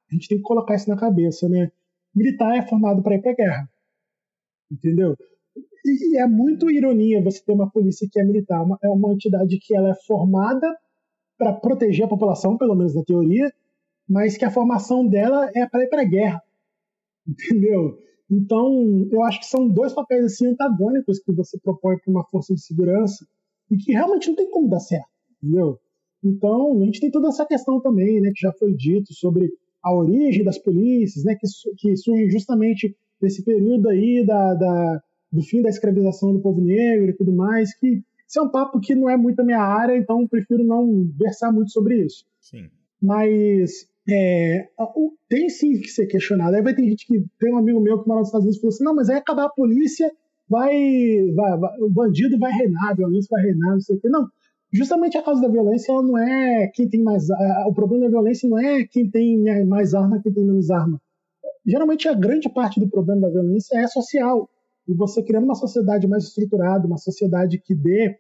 a gente tem que colocar isso na cabeça, né? Militar é formado para ir para guerra, entendeu? E é muito ironia você ter uma polícia que é militar, é uma entidade que ela é formada para proteger a população, pelo menos na teoria, mas que a formação dela é para ir para guerra, entendeu? Então, eu acho que são dois papéis assim antagônicos que você propõe para uma força de segurança e que realmente não tem como dar certo, entendeu? Então, a gente tem toda essa questão também, né, que já foi dito sobre a origem das polícias, né, que, que surge justamente nesse período aí da, da, do fim da escravização do povo negro e tudo mais, que isso é um papo que não é muito a minha área, então prefiro não versar muito sobre isso. Sim. Mas é, tem sim que ser questionado. Aí vai ter gente que tem um amigo meu que mora nos Estados Unidos e falou assim: não, mas aí acabar a polícia, vai, vai, vai, o bandido vai reinar, a violência vai reinar, não sei o quê. Não, justamente a causa da violência ela não é quem tem mais. O problema da violência não é quem tem mais arma, quem tem menos arma. Geralmente a grande parte do problema da violência é social. E você criando uma sociedade mais estruturada, uma sociedade que dê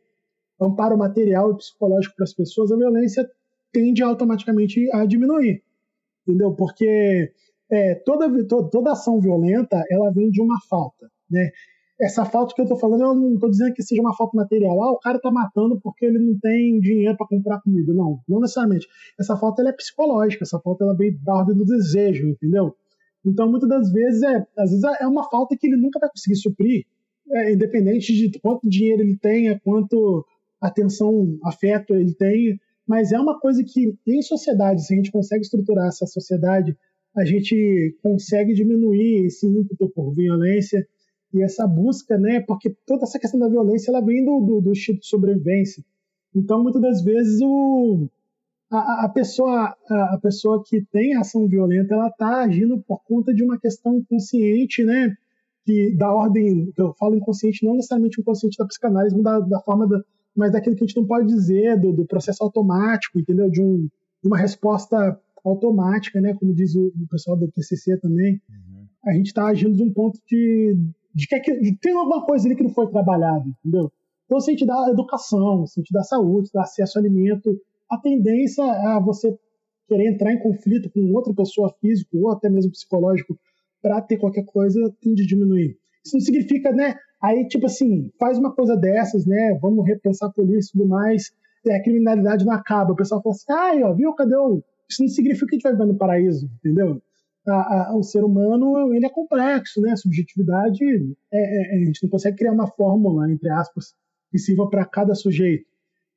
amparo material e psicológico para as pessoas, a violência tende automaticamente a diminuir. Entendeu? Porque é, toda, toda, toda ação violenta ela vem de uma falta. Né? essa falta que eu estou falando, eu não estou dizendo que seja uma falta material. Ah, o cara está matando porque ele não tem dinheiro para comprar comida. Não, não necessariamente. Essa falta ela é psicológica, essa falta ela vem da ordem do desejo, entendeu? Então, muitas das vezes, é, às vezes é uma falta que ele nunca vai conseguir suprir, é, independente de quanto dinheiro ele tenha, quanto atenção, afeto ele tem, mas é uma coisa que, em sociedade, se a gente consegue estruturar essa sociedade, a gente consegue diminuir esse ímpeto por violência, e essa busca, né? Porque toda essa questão da violência ela vem do, do, do instinto de sobrevivência. Então, muitas das vezes o, a, a, pessoa a, pessoa que tem ação violenta ela está agindo por conta de uma questão inconsciente, né? Que da ordem, eu falo inconsciente não necessariamente inconsciente da psicanálise, mas da, da forma da, mas daquilo que a gente não pode dizer do, do processo automático, entendeu? De, um, de uma resposta automática, né? Como diz o, o pessoal do TCC também. Uhum. A gente está agindo de um ponto de de que, de, tem alguma coisa ali que não foi trabalhada, entendeu? Então, se a gente dá educação, se a gente dá saúde, dá acesso ao alimento, a tendência a você querer entrar em conflito com outra pessoa físico ou até mesmo psicológico para ter qualquer coisa tende a diminuir. Isso não significa, né? Aí, tipo assim, faz uma coisa dessas, né? Vamos repensar a polícia e tudo mais. É, a criminalidade não acaba. O pessoal fala assim, ah, ó, viu, cadê o. Isso não significa que a gente vai viver no paraíso, entendeu? a, a, o ser humano ele é complexo, né? A subjetividade, é, é, a gente não consegue criar uma fórmula, entre aspas, que sirva para cada sujeito.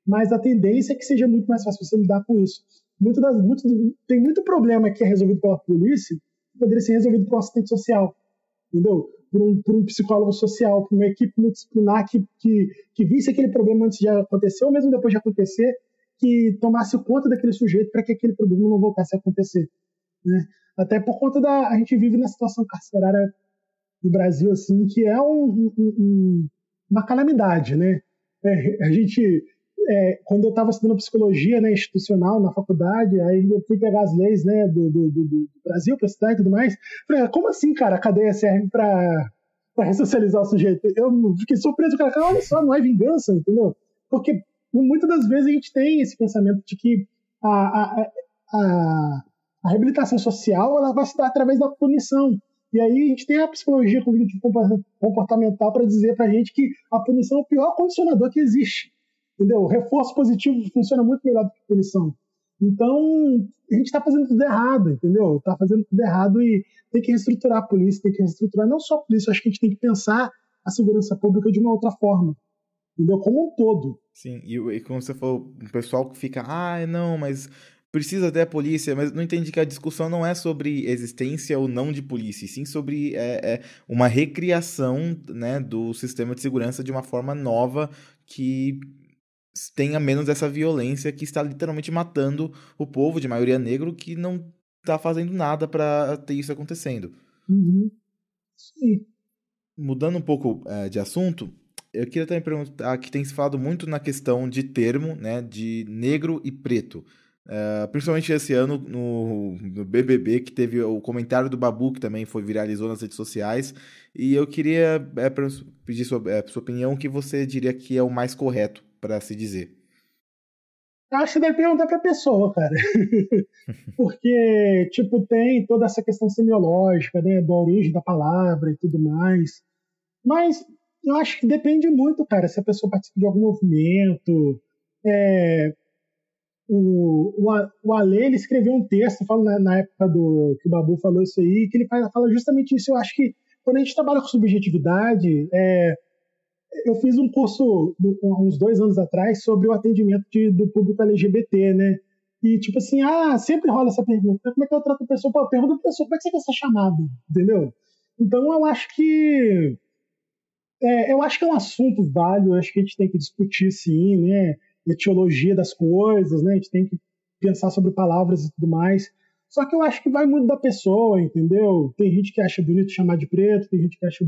Mas a tendência é que seja muito mais fácil você lidar com isso. Muito das, muito, tem muito problema que é resolvido pela polícia que poderia ser resolvido por um assistente social, entendeu? Por um, por um psicólogo social, por uma equipe multidisciplinar que, que, que visse aquele problema antes de acontecer ou mesmo depois de acontecer, que tomasse conta daquele sujeito para que aquele problema não voltasse a acontecer. Né? Até por conta da. A gente vive na situação carcerária do Brasil, assim, que é um, um, uma calamidade, né? É, a gente. É, quando eu estava estudando psicologia né, institucional na faculdade, aí eu fui pegar as leis né, do, do, do, Brasil para estudar e tudo mais. Falei, ah, como assim, cara, a cadeia serve para ressocializar o sujeito? Eu fiquei surpreso, cara, olha só, não é vingança, entendeu? Porque muitas das vezes a gente tem esse pensamento de que a, a, a, a reabilitação social ela vai se dar através da punição. E aí a gente tem a psicologia comportamental para dizer para a gente que a punição é o pior condicionador que existe. Entendeu? O reforço positivo funciona muito melhor do que punição. Então, a gente está fazendo tudo errado, entendeu? Está fazendo tudo errado e tem que reestruturar a polícia, tem que reestruturar não só a polícia, acho que a gente tem que pensar a segurança pública de uma outra forma, entendeu? Como um todo. Sim, e, e como você falou, o pessoal que fica, ah, não, mas precisa ter a polícia, mas não entende que a discussão não é sobre existência ou não de polícia, sim sobre é, é uma recriação né, do sistema de segurança de uma forma nova que tenha menos essa violência que está literalmente matando o povo de maioria negro que não está fazendo nada para ter isso acontecendo. Uhum. Sim. Mudando um pouco é, de assunto, eu queria também perguntar que tem se falado muito na questão de termo, né, de negro e preto. Uh, principalmente esse ano no, no, BBB, que teve o comentário do Babu, que também foi viralizou nas redes sociais. E eu queria é, pedir sua, é, sua opinião, que você diria que é o mais correto para se dizer. Acho que deve perguntar para a pessoa, cara. Porque, tipo, tem toda essa questão semiológica, né, da origem da palavra e tudo mais. Mas eu acho que depende muito, cara, se a pessoa participa de algum movimento, é, o, o, o Ale ele escreveu um texto, falo na, na, época do que o Babu falou isso aí, que ele fala justamente isso. Eu acho que quando a gente trabalha com subjetividade, é, eu fiz um curso uns dois anos atrás sobre o atendimento de, do público LGBT, né? E tipo assim, ah, sempre rola essa pergunta: como é que eu trato a pessoa? Pô, pergunta a pessoa, como é que você quer ser chamado? Entendeu? Então eu acho que. É, eu acho que é um assunto válido, acho que a gente tem que discutir sim, né? Etiologia das coisas, né? A gente tem que pensar sobre palavras e tudo mais. Só que eu acho que vai muito da pessoa, entendeu? Tem gente que acha bonito chamar de preto, tem gente que acha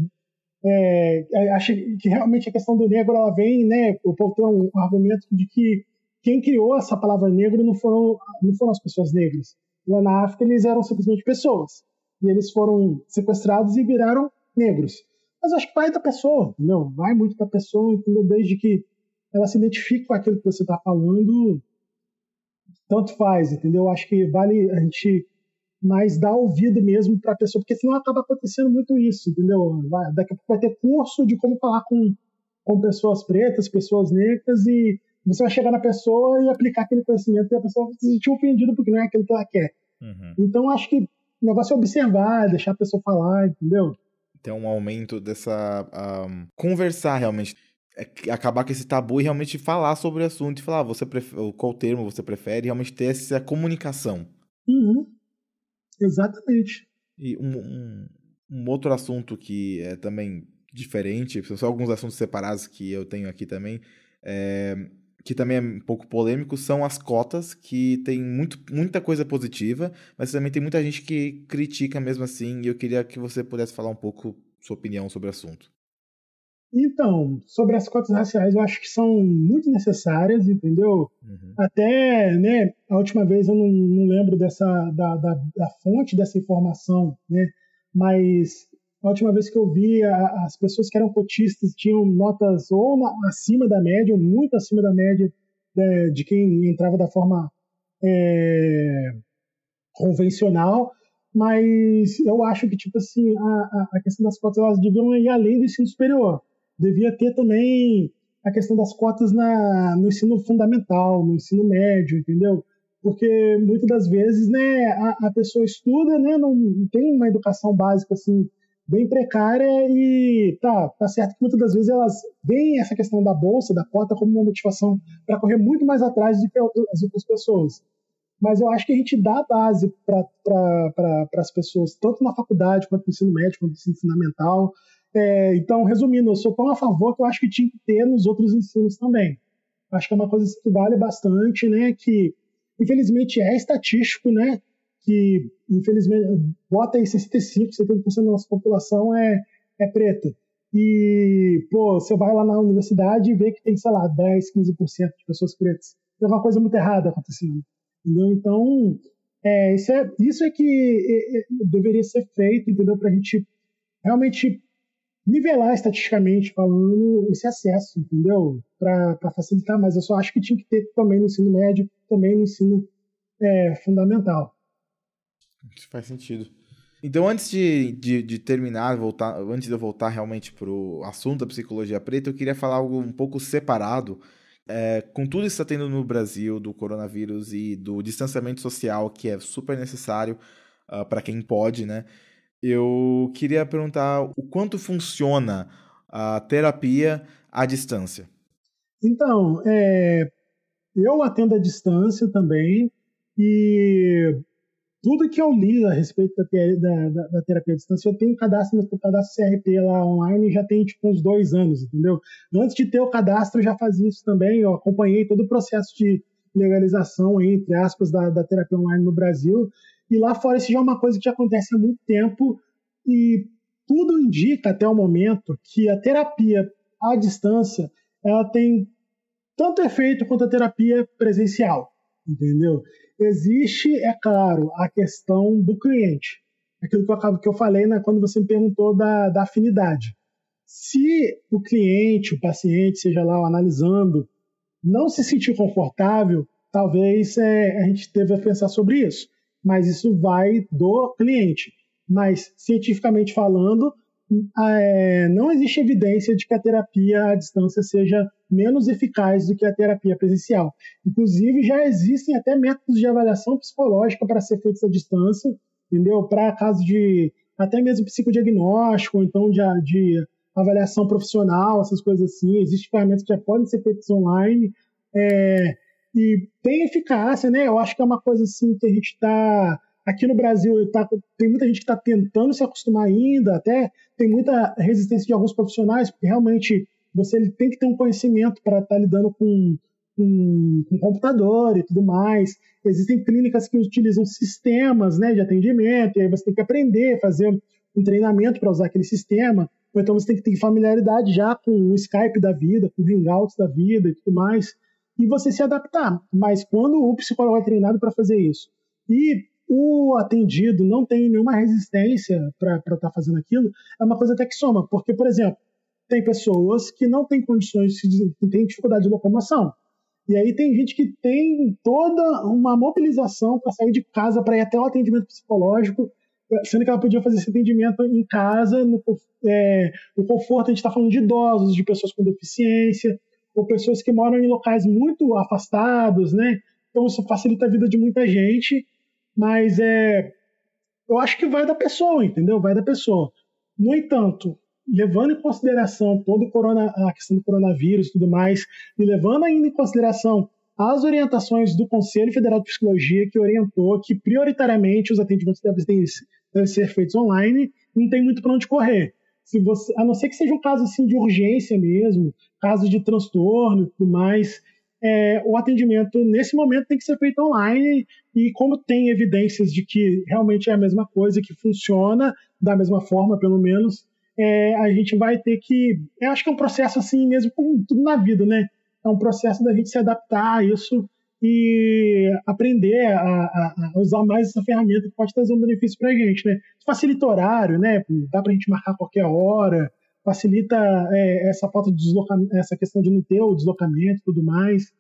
é, acha que realmente a questão do negro ela vem, né? O povo um argumento de que quem criou essa palavra negro não foram, não foram as pessoas negras. Lá na África eles eram simplesmente pessoas. E eles foram sequestrados e viraram negros. Mas acho que vai da pessoa, entendeu? Vai muito da pessoa, entendeu? Desde que ela se identifique com aquilo que você está falando, tanto faz, entendeu? Acho que vale a gente mais dar ouvido mesmo para a pessoa, porque senão acaba acontecendo muito isso, entendeu? Vai, daqui a pouco vai ter curso de como falar com, com pessoas pretas, pessoas negras, e você vai chegar na pessoa e aplicar aquele conhecimento e a pessoa vai se sentir ofendida porque não é aquilo que ela quer. Uhum. Então acho que o negócio é observar, deixar a pessoa falar, entendeu? Tem um aumento dessa. Um, conversar realmente. É, acabar com esse tabu e realmente falar sobre o assunto e falar ah, você prefere, qual termo você prefere, realmente ter essa comunicação. Uhum. Exatamente. E um, um, um, outro assunto que é também diferente, são só alguns assuntos separados que eu tenho aqui também, é, que também é um pouco polêmico, são as cotas, que tem muito, muita coisa positiva, mas também tem muita gente que critica mesmo assim, e eu queria que você pudesse falar um pouco sua opinião sobre o assunto. Então, sobre as cotas raciais, eu acho que são muito necessárias, entendeu? Uhum. Até, né, a última vez eu não, não lembro dessa, da, da, da, fonte dessa informação, né? Mas a última vez que eu vi, a, as pessoas que eram cotistas tinham notas ou na, acima da média, ou muito acima da média de, né, de quem entrava da forma é, convencional, mas eu acho que, tipo assim, a, a questão das cotas, elas deviam ir além do ensino superior devia ter também a questão das cotas na, no ensino fundamental, no ensino médio, entendeu? Porque muitas das vezes, né, a, a pessoa estuda, né, não tem uma educação básica assim bem precária e tá, tá certo que muitas das vezes elas veem essa questão da bolsa, da cota como uma motivação para correr muito mais atrás do que as outras pessoas. Mas eu acho que a gente dá base para pra, as pessoas, tanto na faculdade, quanto no ensino médio, quanto no ensino fundamental, é, então, resumindo, eu sou tão a favor que eu acho que tinha que ter nos outros ensinos também. Acho que é uma coisa que vale bastante, né? Que infelizmente é estatístico, né? Que infelizmente bota aí 65, 70% da nossa população é, é preta. E, pô, você vai lá na universidade e vê que tem, sei lá, 10, 15% de pessoas pretas. Tem alguma coisa muito errada acontecendo. Entendeu? Então, é, isso, é, isso é que é, é, deveria ser feito, entendeu? Para a gente realmente nivelar estatisticamente falando esse acesso, entendeu? Para facilitar, mas eu só acho que tinha que ter também no ensino médio, também no ensino é, fundamental. Isso faz sentido. Então, antes de, de, de, terminar, voltar, antes de eu voltar realmente para o assunto da psicologia preta, eu queria falar algo um pouco separado. É, com tudo isso que está tendo no Brasil, do coronavírus e do distanciamento social, que é super necessário uh, ah, para quem pode, né? Eu queria perguntar o quanto funciona a terapia à distância. Então, é, eu atendo à distância também e tudo que eu li a respeito da, da, da terapia à distância, eu tenho cadastro no cadastro CRP lá online já tem tipo uns dois anos, entendeu? Antes de ter o cadastro, eu já fazia isso também, eu acompanhei todo o processo de legalização, entre aspas, da, da terapia online no Brasil e lá fora isso já é uma coisa que já acontece há muito tempo e tudo indica até o momento que a terapia à distância ela tem tanto efeito quanto a terapia presencial, entendeu? Existe, é claro, a questão do cliente. Aquilo que eu, acabo, que eu falei né, quando você me perguntou da, da afinidade. Se o cliente, o paciente, seja lá analisando, não se sentir confortável, talvez é, a gente deva pensar sobre isso mas isso vai do cliente. Mas, cientificamente falando, é, não existe evidência de que a terapia à distância seja menos eficaz do que a terapia presencial. Inclusive, já existem até métodos de avaliação psicológica para ser feitos à distância, entendeu? Para caso de até mesmo psicodiagnóstico, então de, de avaliação profissional, essas coisas assim. Existem ferramentas que já podem ser feitas online é, e tem eficácia, né? Eu acho que é uma coisa assim que a gente está aqui no Brasil tá, tem muita gente que está tentando se acostumar ainda, até tem muita resistência de alguns profissionais, porque realmente você tem que ter um conhecimento para estar tá lidando com, com, com, computador e tudo mais. Existem clínicas que utilizam sistemas né, de atendimento, e aí você tem que aprender, fazer um treinamento para usar aquele sistema. Ou então você tem que ter familiaridade já com o Skype da vida, com o Hangouts da vida e tudo mais, e você se adaptar. Mas quando o psicólogo é treinado para fazer isso e o atendido não tem nenhuma resistência para estar tá fazendo aquilo, é uma coisa até que soma. Porque, por exemplo, tem pessoas que não têm condições, que têm dificuldade de locomoção. E aí tem gente que tem toda uma mobilização para sair de casa para ir até o atendimento psicológico, sendo que ela podia fazer esse atendimento em casa, no, é, no conforto. A gente está falando de idosos, de pessoas com deficiência, ou pessoas que moram em locais muito afastados, né? Então isso facilita a vida de muita gente mas é, eu acho que vai da pessoa, entendeu? Vai da pessoa. No entanto, levando em consideração todo o corona, a questão do coronavírus e tudo mais, e levando ainda em consideração as orientações do Conselho Federal de Psicologia, que orientou que prioritariamente os atendimentos devem, devem ser feitos online, não tem muito para onde correr. Se você, a não ser que seja um caso assim de urgência mesmo, caso de transtorno e tudo mais, é, o atendimento nesse momento tem que ser feito online e como tem evidências de que realmente é a mesma coisa, que funciona da mesma forma, pelo menos, é, a gente vai ter que. Eu acho que é um processo assim mesmo, como tudo na vida, né? É um processo da gente se adaptar a isso e aprender a, a, a usar mais essa ferramenta que pode trazer um benefício para a gente, né? Facilita o horário, né? Dá para a gente marcar qualquer hora, facilita é, essa falta de deslocamento, essa questão de não ter o deslocamento e tudo mais.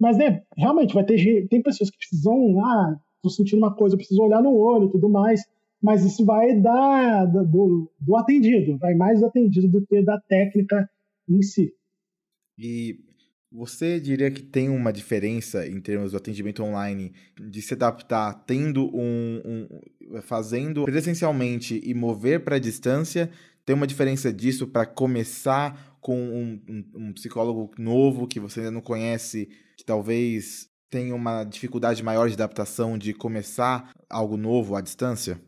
Mas, né, realmente, vai ter tem pessoas que precisam, ah, tô sentindo uma coisa, preciso olhar no olho e tudo mais, mas isso vai dar do, do atendido, vai mais do atendido do que da técnica em si. E você diria que tem uma diferença em termos do atendimento online de se adaptar tendo um, um fazendo presencialmente e mover para a distância tem uma diferença disso para começar com um, um, um, psicólogo novo que você ainda não conhece, que talvez tenha uma dificuldade maior de adaptação de começar algo novo à distância?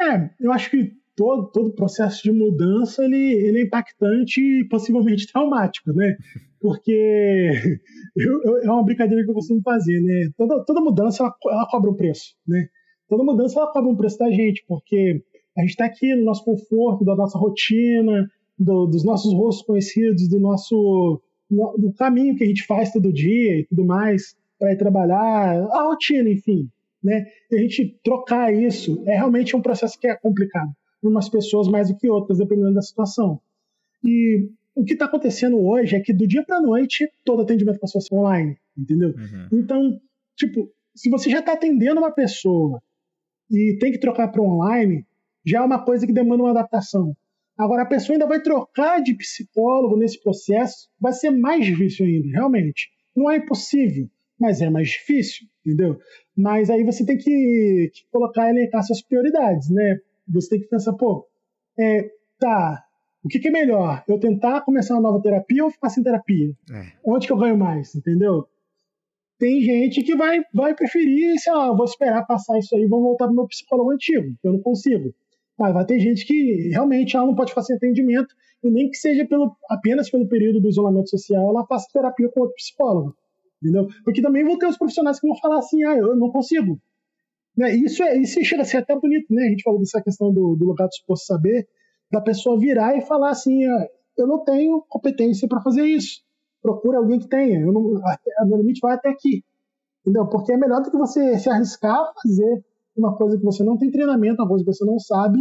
É, eu acho que todo, todo processo de mudança ele, ele é impactante e possivelmente traumático, né? Porque eu, eu, é uma brincadeira que eu costumo fazer, né? Toda, toda mudança ela, ela cobra um preço, né? Toda mudança ela cobra um preço da gente, porque a gente está aqui no nosso conforto, da nossa rotina, do, dos nossos rostos conhecidos, do nosso do caminho que a gente faz todo dia e tudo mais para ir trabalhar, a rotina, enfim, né? E a gente trocar isso é realmente um processo que é complicado, umas pessoas mais do que outras, dependendo da situação. E o que está acontecendo hoje é que do dia para a noite todo atendimento passou a ser online, entendeu? Uhum. Então, tipo, se você já está atendendo uma pessoa e tem que trocar para online, já é uma coisa que demanda uma adaptação. Agora, a pessoa ainda vai trocar de psicólogo nesse processo, vai ser mais difícil ainda, realmente. Não é impossível, mas é mais difícil, entendeu? Mas aí você tem que, que colocar e elencar suas prioridades, né? Você tem que pensar, pô, é, tá, o que, que, é melhor? Eu tentar começar uma nova terapia ou ficar sem terapia? É. Onde que eu ganho mais, entendeu? Tem gente que vai, vai preferir, sei lá, vou esperar passar isso aí, vou voltar pro meu psicólogo antigo, eu não consigo. Mas vai ter gente que realmente ela não pode fazer atendimento, e nem que seja pelo, apenas pelo período do isolamento social, ela faça terapia com outro psicólogo. Entendeu? Porque também vão ter os profissionais que vão falar assim, ah, eu não consigo. Né? Isso, é, isso chega a ser até bonito, né? A gente falou dessa questão do, do lugar do suposto saber, da pessoa virar e falar assim, ah, eu não tenho competência para fazer isso. Procura alguém que tenha. Eu não, meu limite vai até aqui. Entendeu? Porque é melhor do que você se arriscar a fazer uma coisa que você não tem treinamento, uma coisa que você não sabe,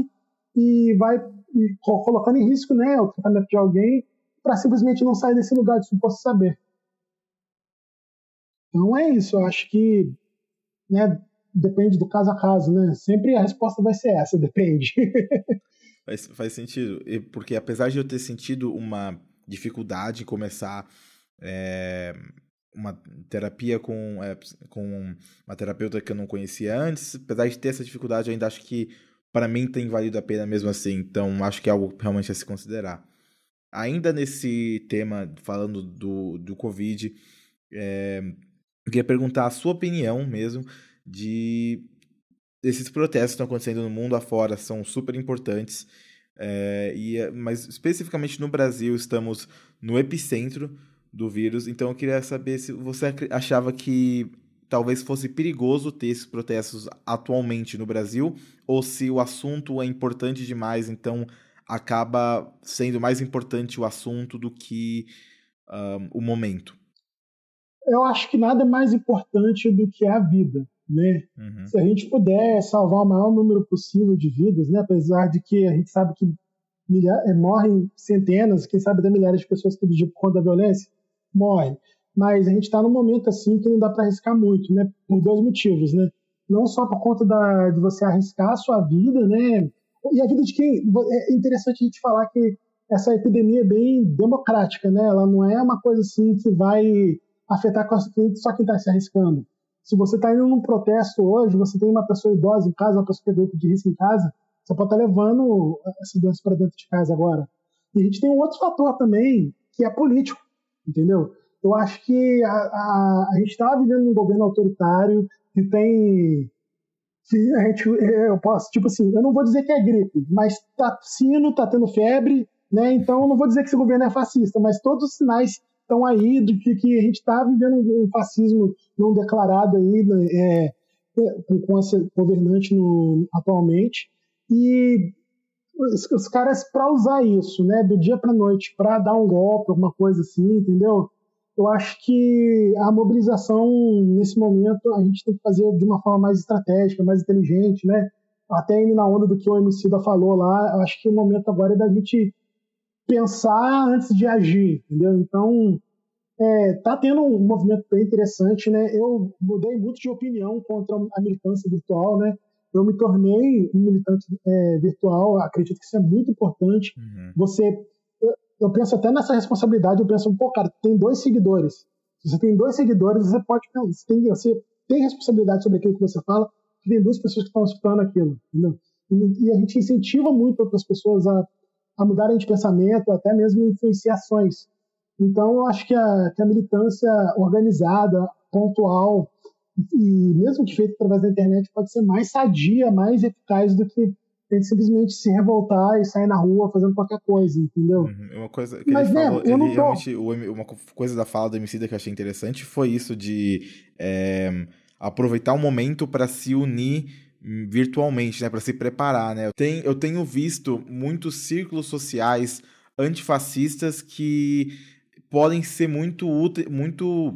e vai colocando em risco né, o tratamento de alguém para simplesmente não sair desse lugar de suposto saber. Então é isso, eu acho que né, depende do caso a caso, né? Sempre a resposta vai ser essa, depende. faz, faz sentido, porque apesar de eu ter sentido uma dificuldade em começar é, uma terapia com, é, com uma terapeuta que eu não conhecia antes, apesar de ter essa dificuldade, eu ainda acho que para mim tem valido a pena mesmo assim. Então, acho que é algo realmente a se considerar. Ainda nesse tema, falando do, do Covid, é, eu queria perguntar a sua opinião mesmo de esses protestos que estão acontecendo no mundo afora, são super importantes. É, e, mas especificamente no Brasil, estamos no epicentro do vírus. Então eu queria saber se você achava que talvez fosse perigoso ter esses protestos atualmente no Brasil, ou se o assunto é importante demais, então acaba sendo mais importante o assunto do que um, o momento? Eu acho que nada é mais importante do que a vida, né? Uhum. Se a gente puder salvar o maior número possível de vidas, né? Apesar de que a gente sabe que eh, morrem centenas, quem sabe até milhares de pessoas todo dia por conta da violência, morrem. Mas a gente está num momento assim que não dá para arriscar muito, né? Por dois motivos, né? Não só por conta da, de você arriscar a sua vida, né? E a vida de quem. É interessante a gente falar que essa epidemia é bem democrática, né? Ela não é uma coisa assim que vai afetar só quem está se arriscando. Se você está indo num protesto hoje, você tem uma pessoa idosa em casa, uma pessoa que tem grupo de risco em casa, você pode estar tá levando essa doença para dentro de casa agora. E a gente tem um outro fator também, que é político, entendeu? Eu acho que a, a, a gente está vivendo um governo autoritário que tem que a gente, eu posso, tipo assim, eu não vou dizer que é gripe, mas tá sino, tá tendo febre, né? Então não vou dizer que esse governo é fascista, mas todos os sinais estão aí de que, que a gente está vivendo um fascismo não declarado aí, né, é, com, esse governante no, atualmente. E os, os caras, para usar isso, né, do dia para noite, para dar um golpe, alguma coisa assim, entendeu? eu acho que a mobilização nesse momento a gente tem que fazer de uma forma mais estratégica, mais inteligente, né? Até indo na onda do que o Emicida falou lá, acho que o momento agora é da gente pensar antes de agir, entendeu? Então, é, tá tendo um movimento bem interessante, né? Eu mudei muito de opinião contra a militância virtual, né? Eu me tornei um militante é, virtual, acredito que isso é muito importante. Uhum. Você eu penso até nessa responsabilidade, eu penso, pô, cara, tem dois seguidores. Se você tem dois seguidores, você pode você tem, você tem responsabilidade sobre aquilo que você fala, que tem duas pessoas que estão escutando aquilo, entendeu? E, e, a gente incentiva muito outras pessoas a, a mudarem de pensamento, até mesmo influenciações. Então, eu acho que a, que a militância organizada, pontual, e mesmo que feita através da internet, pode ser mais sadia, mais eficaz do que ele simplesmente se revoltar e sair na rua fazendo qualquer coisa, entendeu? Uhum. Uma coisa que Mas, ele né, falou, ele realmente, uma coisa da fala do Emicida que eu achei interessante foi isso de é, aproveitar o momento para se unir virtualmente, né, para se preparar, né? Eu tenho, eu tenho visto muitos círculos sociais antifascistas que podem ser muito, úteis, muito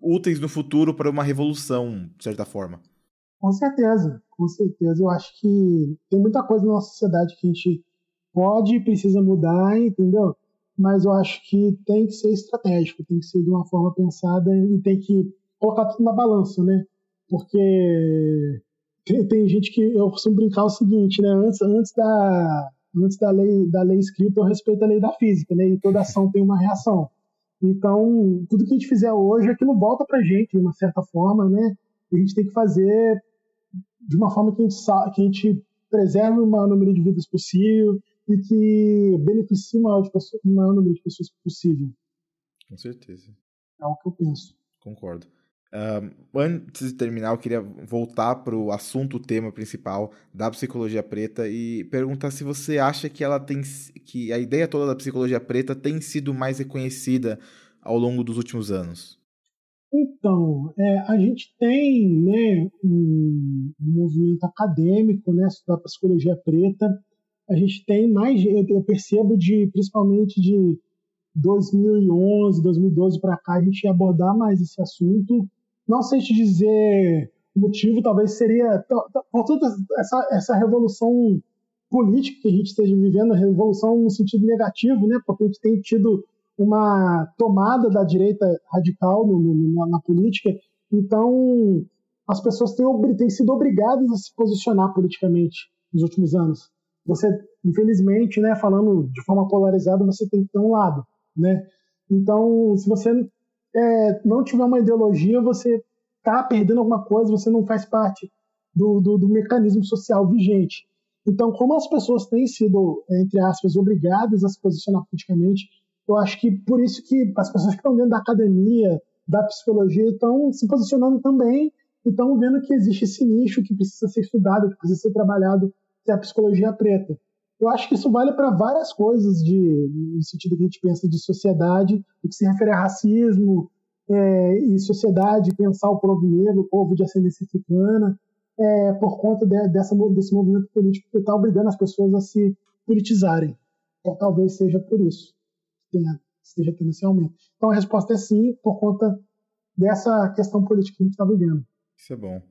úteis no futuro para uma revolução, de certa forma. Com certeza com certeza. Eu acho que tem muita coisa na nossa sociedade que a gente pode e precisa mudar, entendeu? Mas eu acho que tem que ser estratégico, tem que ser de uma forma pensada e tem que colocar tudo na balança, né? Porque tem, tem gente que eu costumo brincar o seguinte, né? Antes, antes da antes da lei da lei escrita, eu respeito a lei da física, né? E toda ação tem uma reação. Então, tudo que a gente fizer hoje, aquilo volta pra gente de uma certa forma, né? E a gente tem que fazer de uma forma que a gente, que a gente preserve o maior número de vidas possível e que beneficie o maior, pessoas, o maior número de pessoas possível. Com certeza. É o que eu penso. Concordo. Um, antes de terminar, eu queria voltar para o assunto, tema principal da psicologia preta e perguntar se você acha que ela tem que a ideia toda da psicologia preta tem sido mais reconhecida ao longo dos últimos anos. Então, é, a gente tem né, um, movimento acadêmico né, da psicologia preta. A gente tem mais, eu percebo, de principalmente de 2011, 2012 para cá, a gente abordar mais esse assunto. Não sei te dizer o motivo, talvez seria por toda essa, essa revolução política que a gente esteja vivendo, revolução no sentido negativo, né? Porque a gente tem tido uma tomada da direita radical no, no, na política. Então, as pessoas têm, têm, sido obrigadas a se posicionar politicamente nos últimos anos. Você, infelizmente, né, falando de forma polarizada, você tem que ter um lado, né? Então, se você é, não tiver uma ideologia, você está perdendo alguma coisa, você não faz parte do, do, do mecanismo social vigente. Então, como as pessoas têm sido, entre aspas, obrigadas a se posicionar politicamente, eu acho que por isso que as pessoas que estão dentro da academia, da psicologia, estão se posicionando também e estão vendo que existe esse nicho que precisa ser estudado, que precisa ser trabalhado, que é a psicologia preta. Eu acho que isso vale para várias coisas, de, no sentido que a gente pensa de sociedade, o que se refere a racismo é, e sociedade, pensar o povo negro, o povo de ascendência africana, é, por conta de, dessa, desse movimento político que está obrigando as pessoas a se politizarem. Então, talvez seja por isso que tenha, esteja tendo esse aumento. Então, a resposta é sim, por conta dessa questão política que a gente está vivendo. Isso é bom.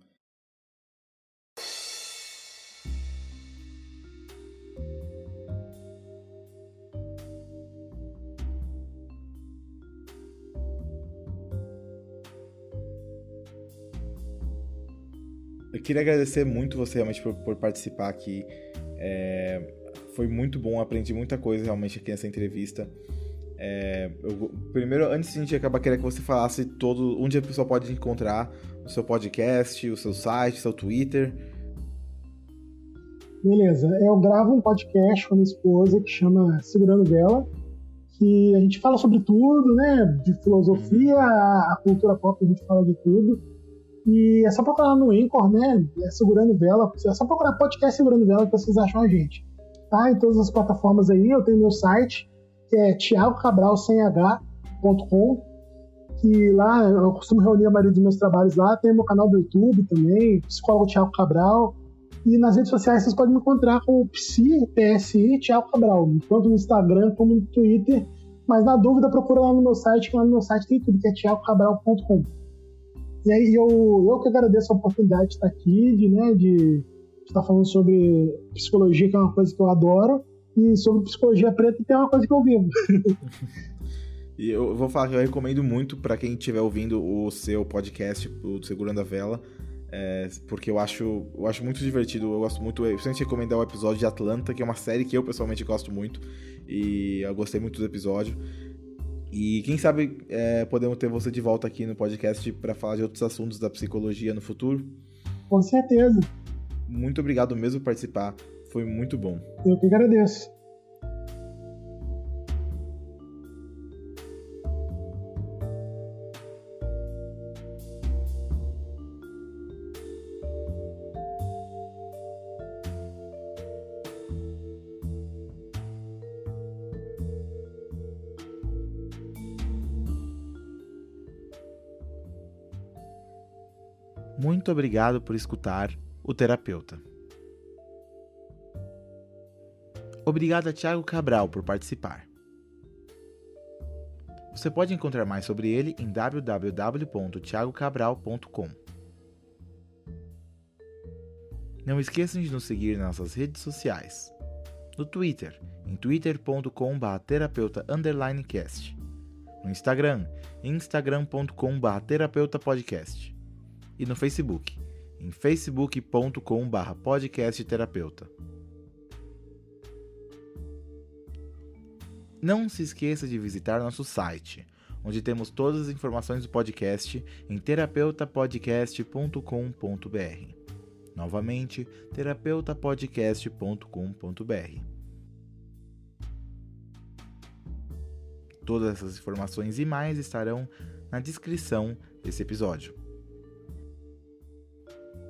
Queria agradecer muito você realmente por, por participar aqui. É, foi muito bom, aprendi muita coisa realmente aqui nessa entrevista. É, eu, primeiro, antes de a gente acabar, queria que você falasse todo onde a pessoa pode encontrar o seu podcast, o seu site, o seu Twitter. Beleza, eu gravo um podcast com a minha esposa que chama Segurando Vela, que a gente fala sobre tudo, né? De filosofia, a cultura pop, a gente fala de tudo. E é só procurar no Anchor, né? É Segurando Vela. É só procurar podcast Segurando Vela que vocês acham a gente. Tá? Em todas as plataformas aí. Eu tenho meu site, que é thiagocabral.com. Que lá eu costumo reunir a maioria dos meus trabalhos lá. Tem meu canal do YouTube também, psicólogo Thiago Cabral. E nas redes sociais vocês podem me encontrar com o Psi, PSI, Thiago Cabral, tanto no Instagram como no Twitter. Mas na dúvida, procura lá no meu site, que lá no meu site tem tudo, que é E aí eu, eu que agradeço a oportunidade de estar aqui, de, né, de estar falando sobre psicologia, que é uma coisa que eu adoro, e sobre psicologia preta, que é uma coisa que eu vivo. E eu vou falar que eu recomendo muito para quem estiver ouvindo o seu podcast, o Segurando a Vela, é, porque eu acho, eu acho muito divertido. Eu gosto muito, eu sempre recomendar o episódio de Atlanta, que é uma série que eu pessoalmente gosto muito, e eu gostei muito do episódio. E quem sabe é, podemos ter você de volta aqui no podcast para falar de outros assuntos da psicologia no futuro. Com certeza. Muito obrigado mesmo por participar. Foi muito bom. Eu que agradeço. Obrigado por escutar o terapeuta. Obrigado a Thiago Cabral por participar. Você pode encontrar mais sobre ele em www.thiagocabral.com. Não esqueçam de nos seguir nas nossas redes sociais. No Twitter, em twitter.com.br terapeuta cast. No Instagram, em instagram.com.br terapeuta podcast e no Facebook, em facebook.com.br podcastterapeuta. Não se esqueça de visitar nosso site, onde temos todas as informações do podcast em terapeutapodcast.com.br. Novamente, terapeutapodcast.com.br. Todas essas informações e mais estarão na descrição desse episódio.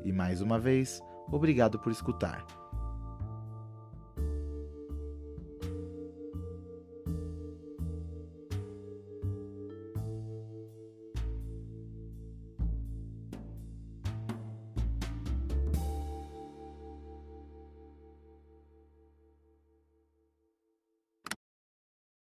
E mais uma vez, obrigado por escutar.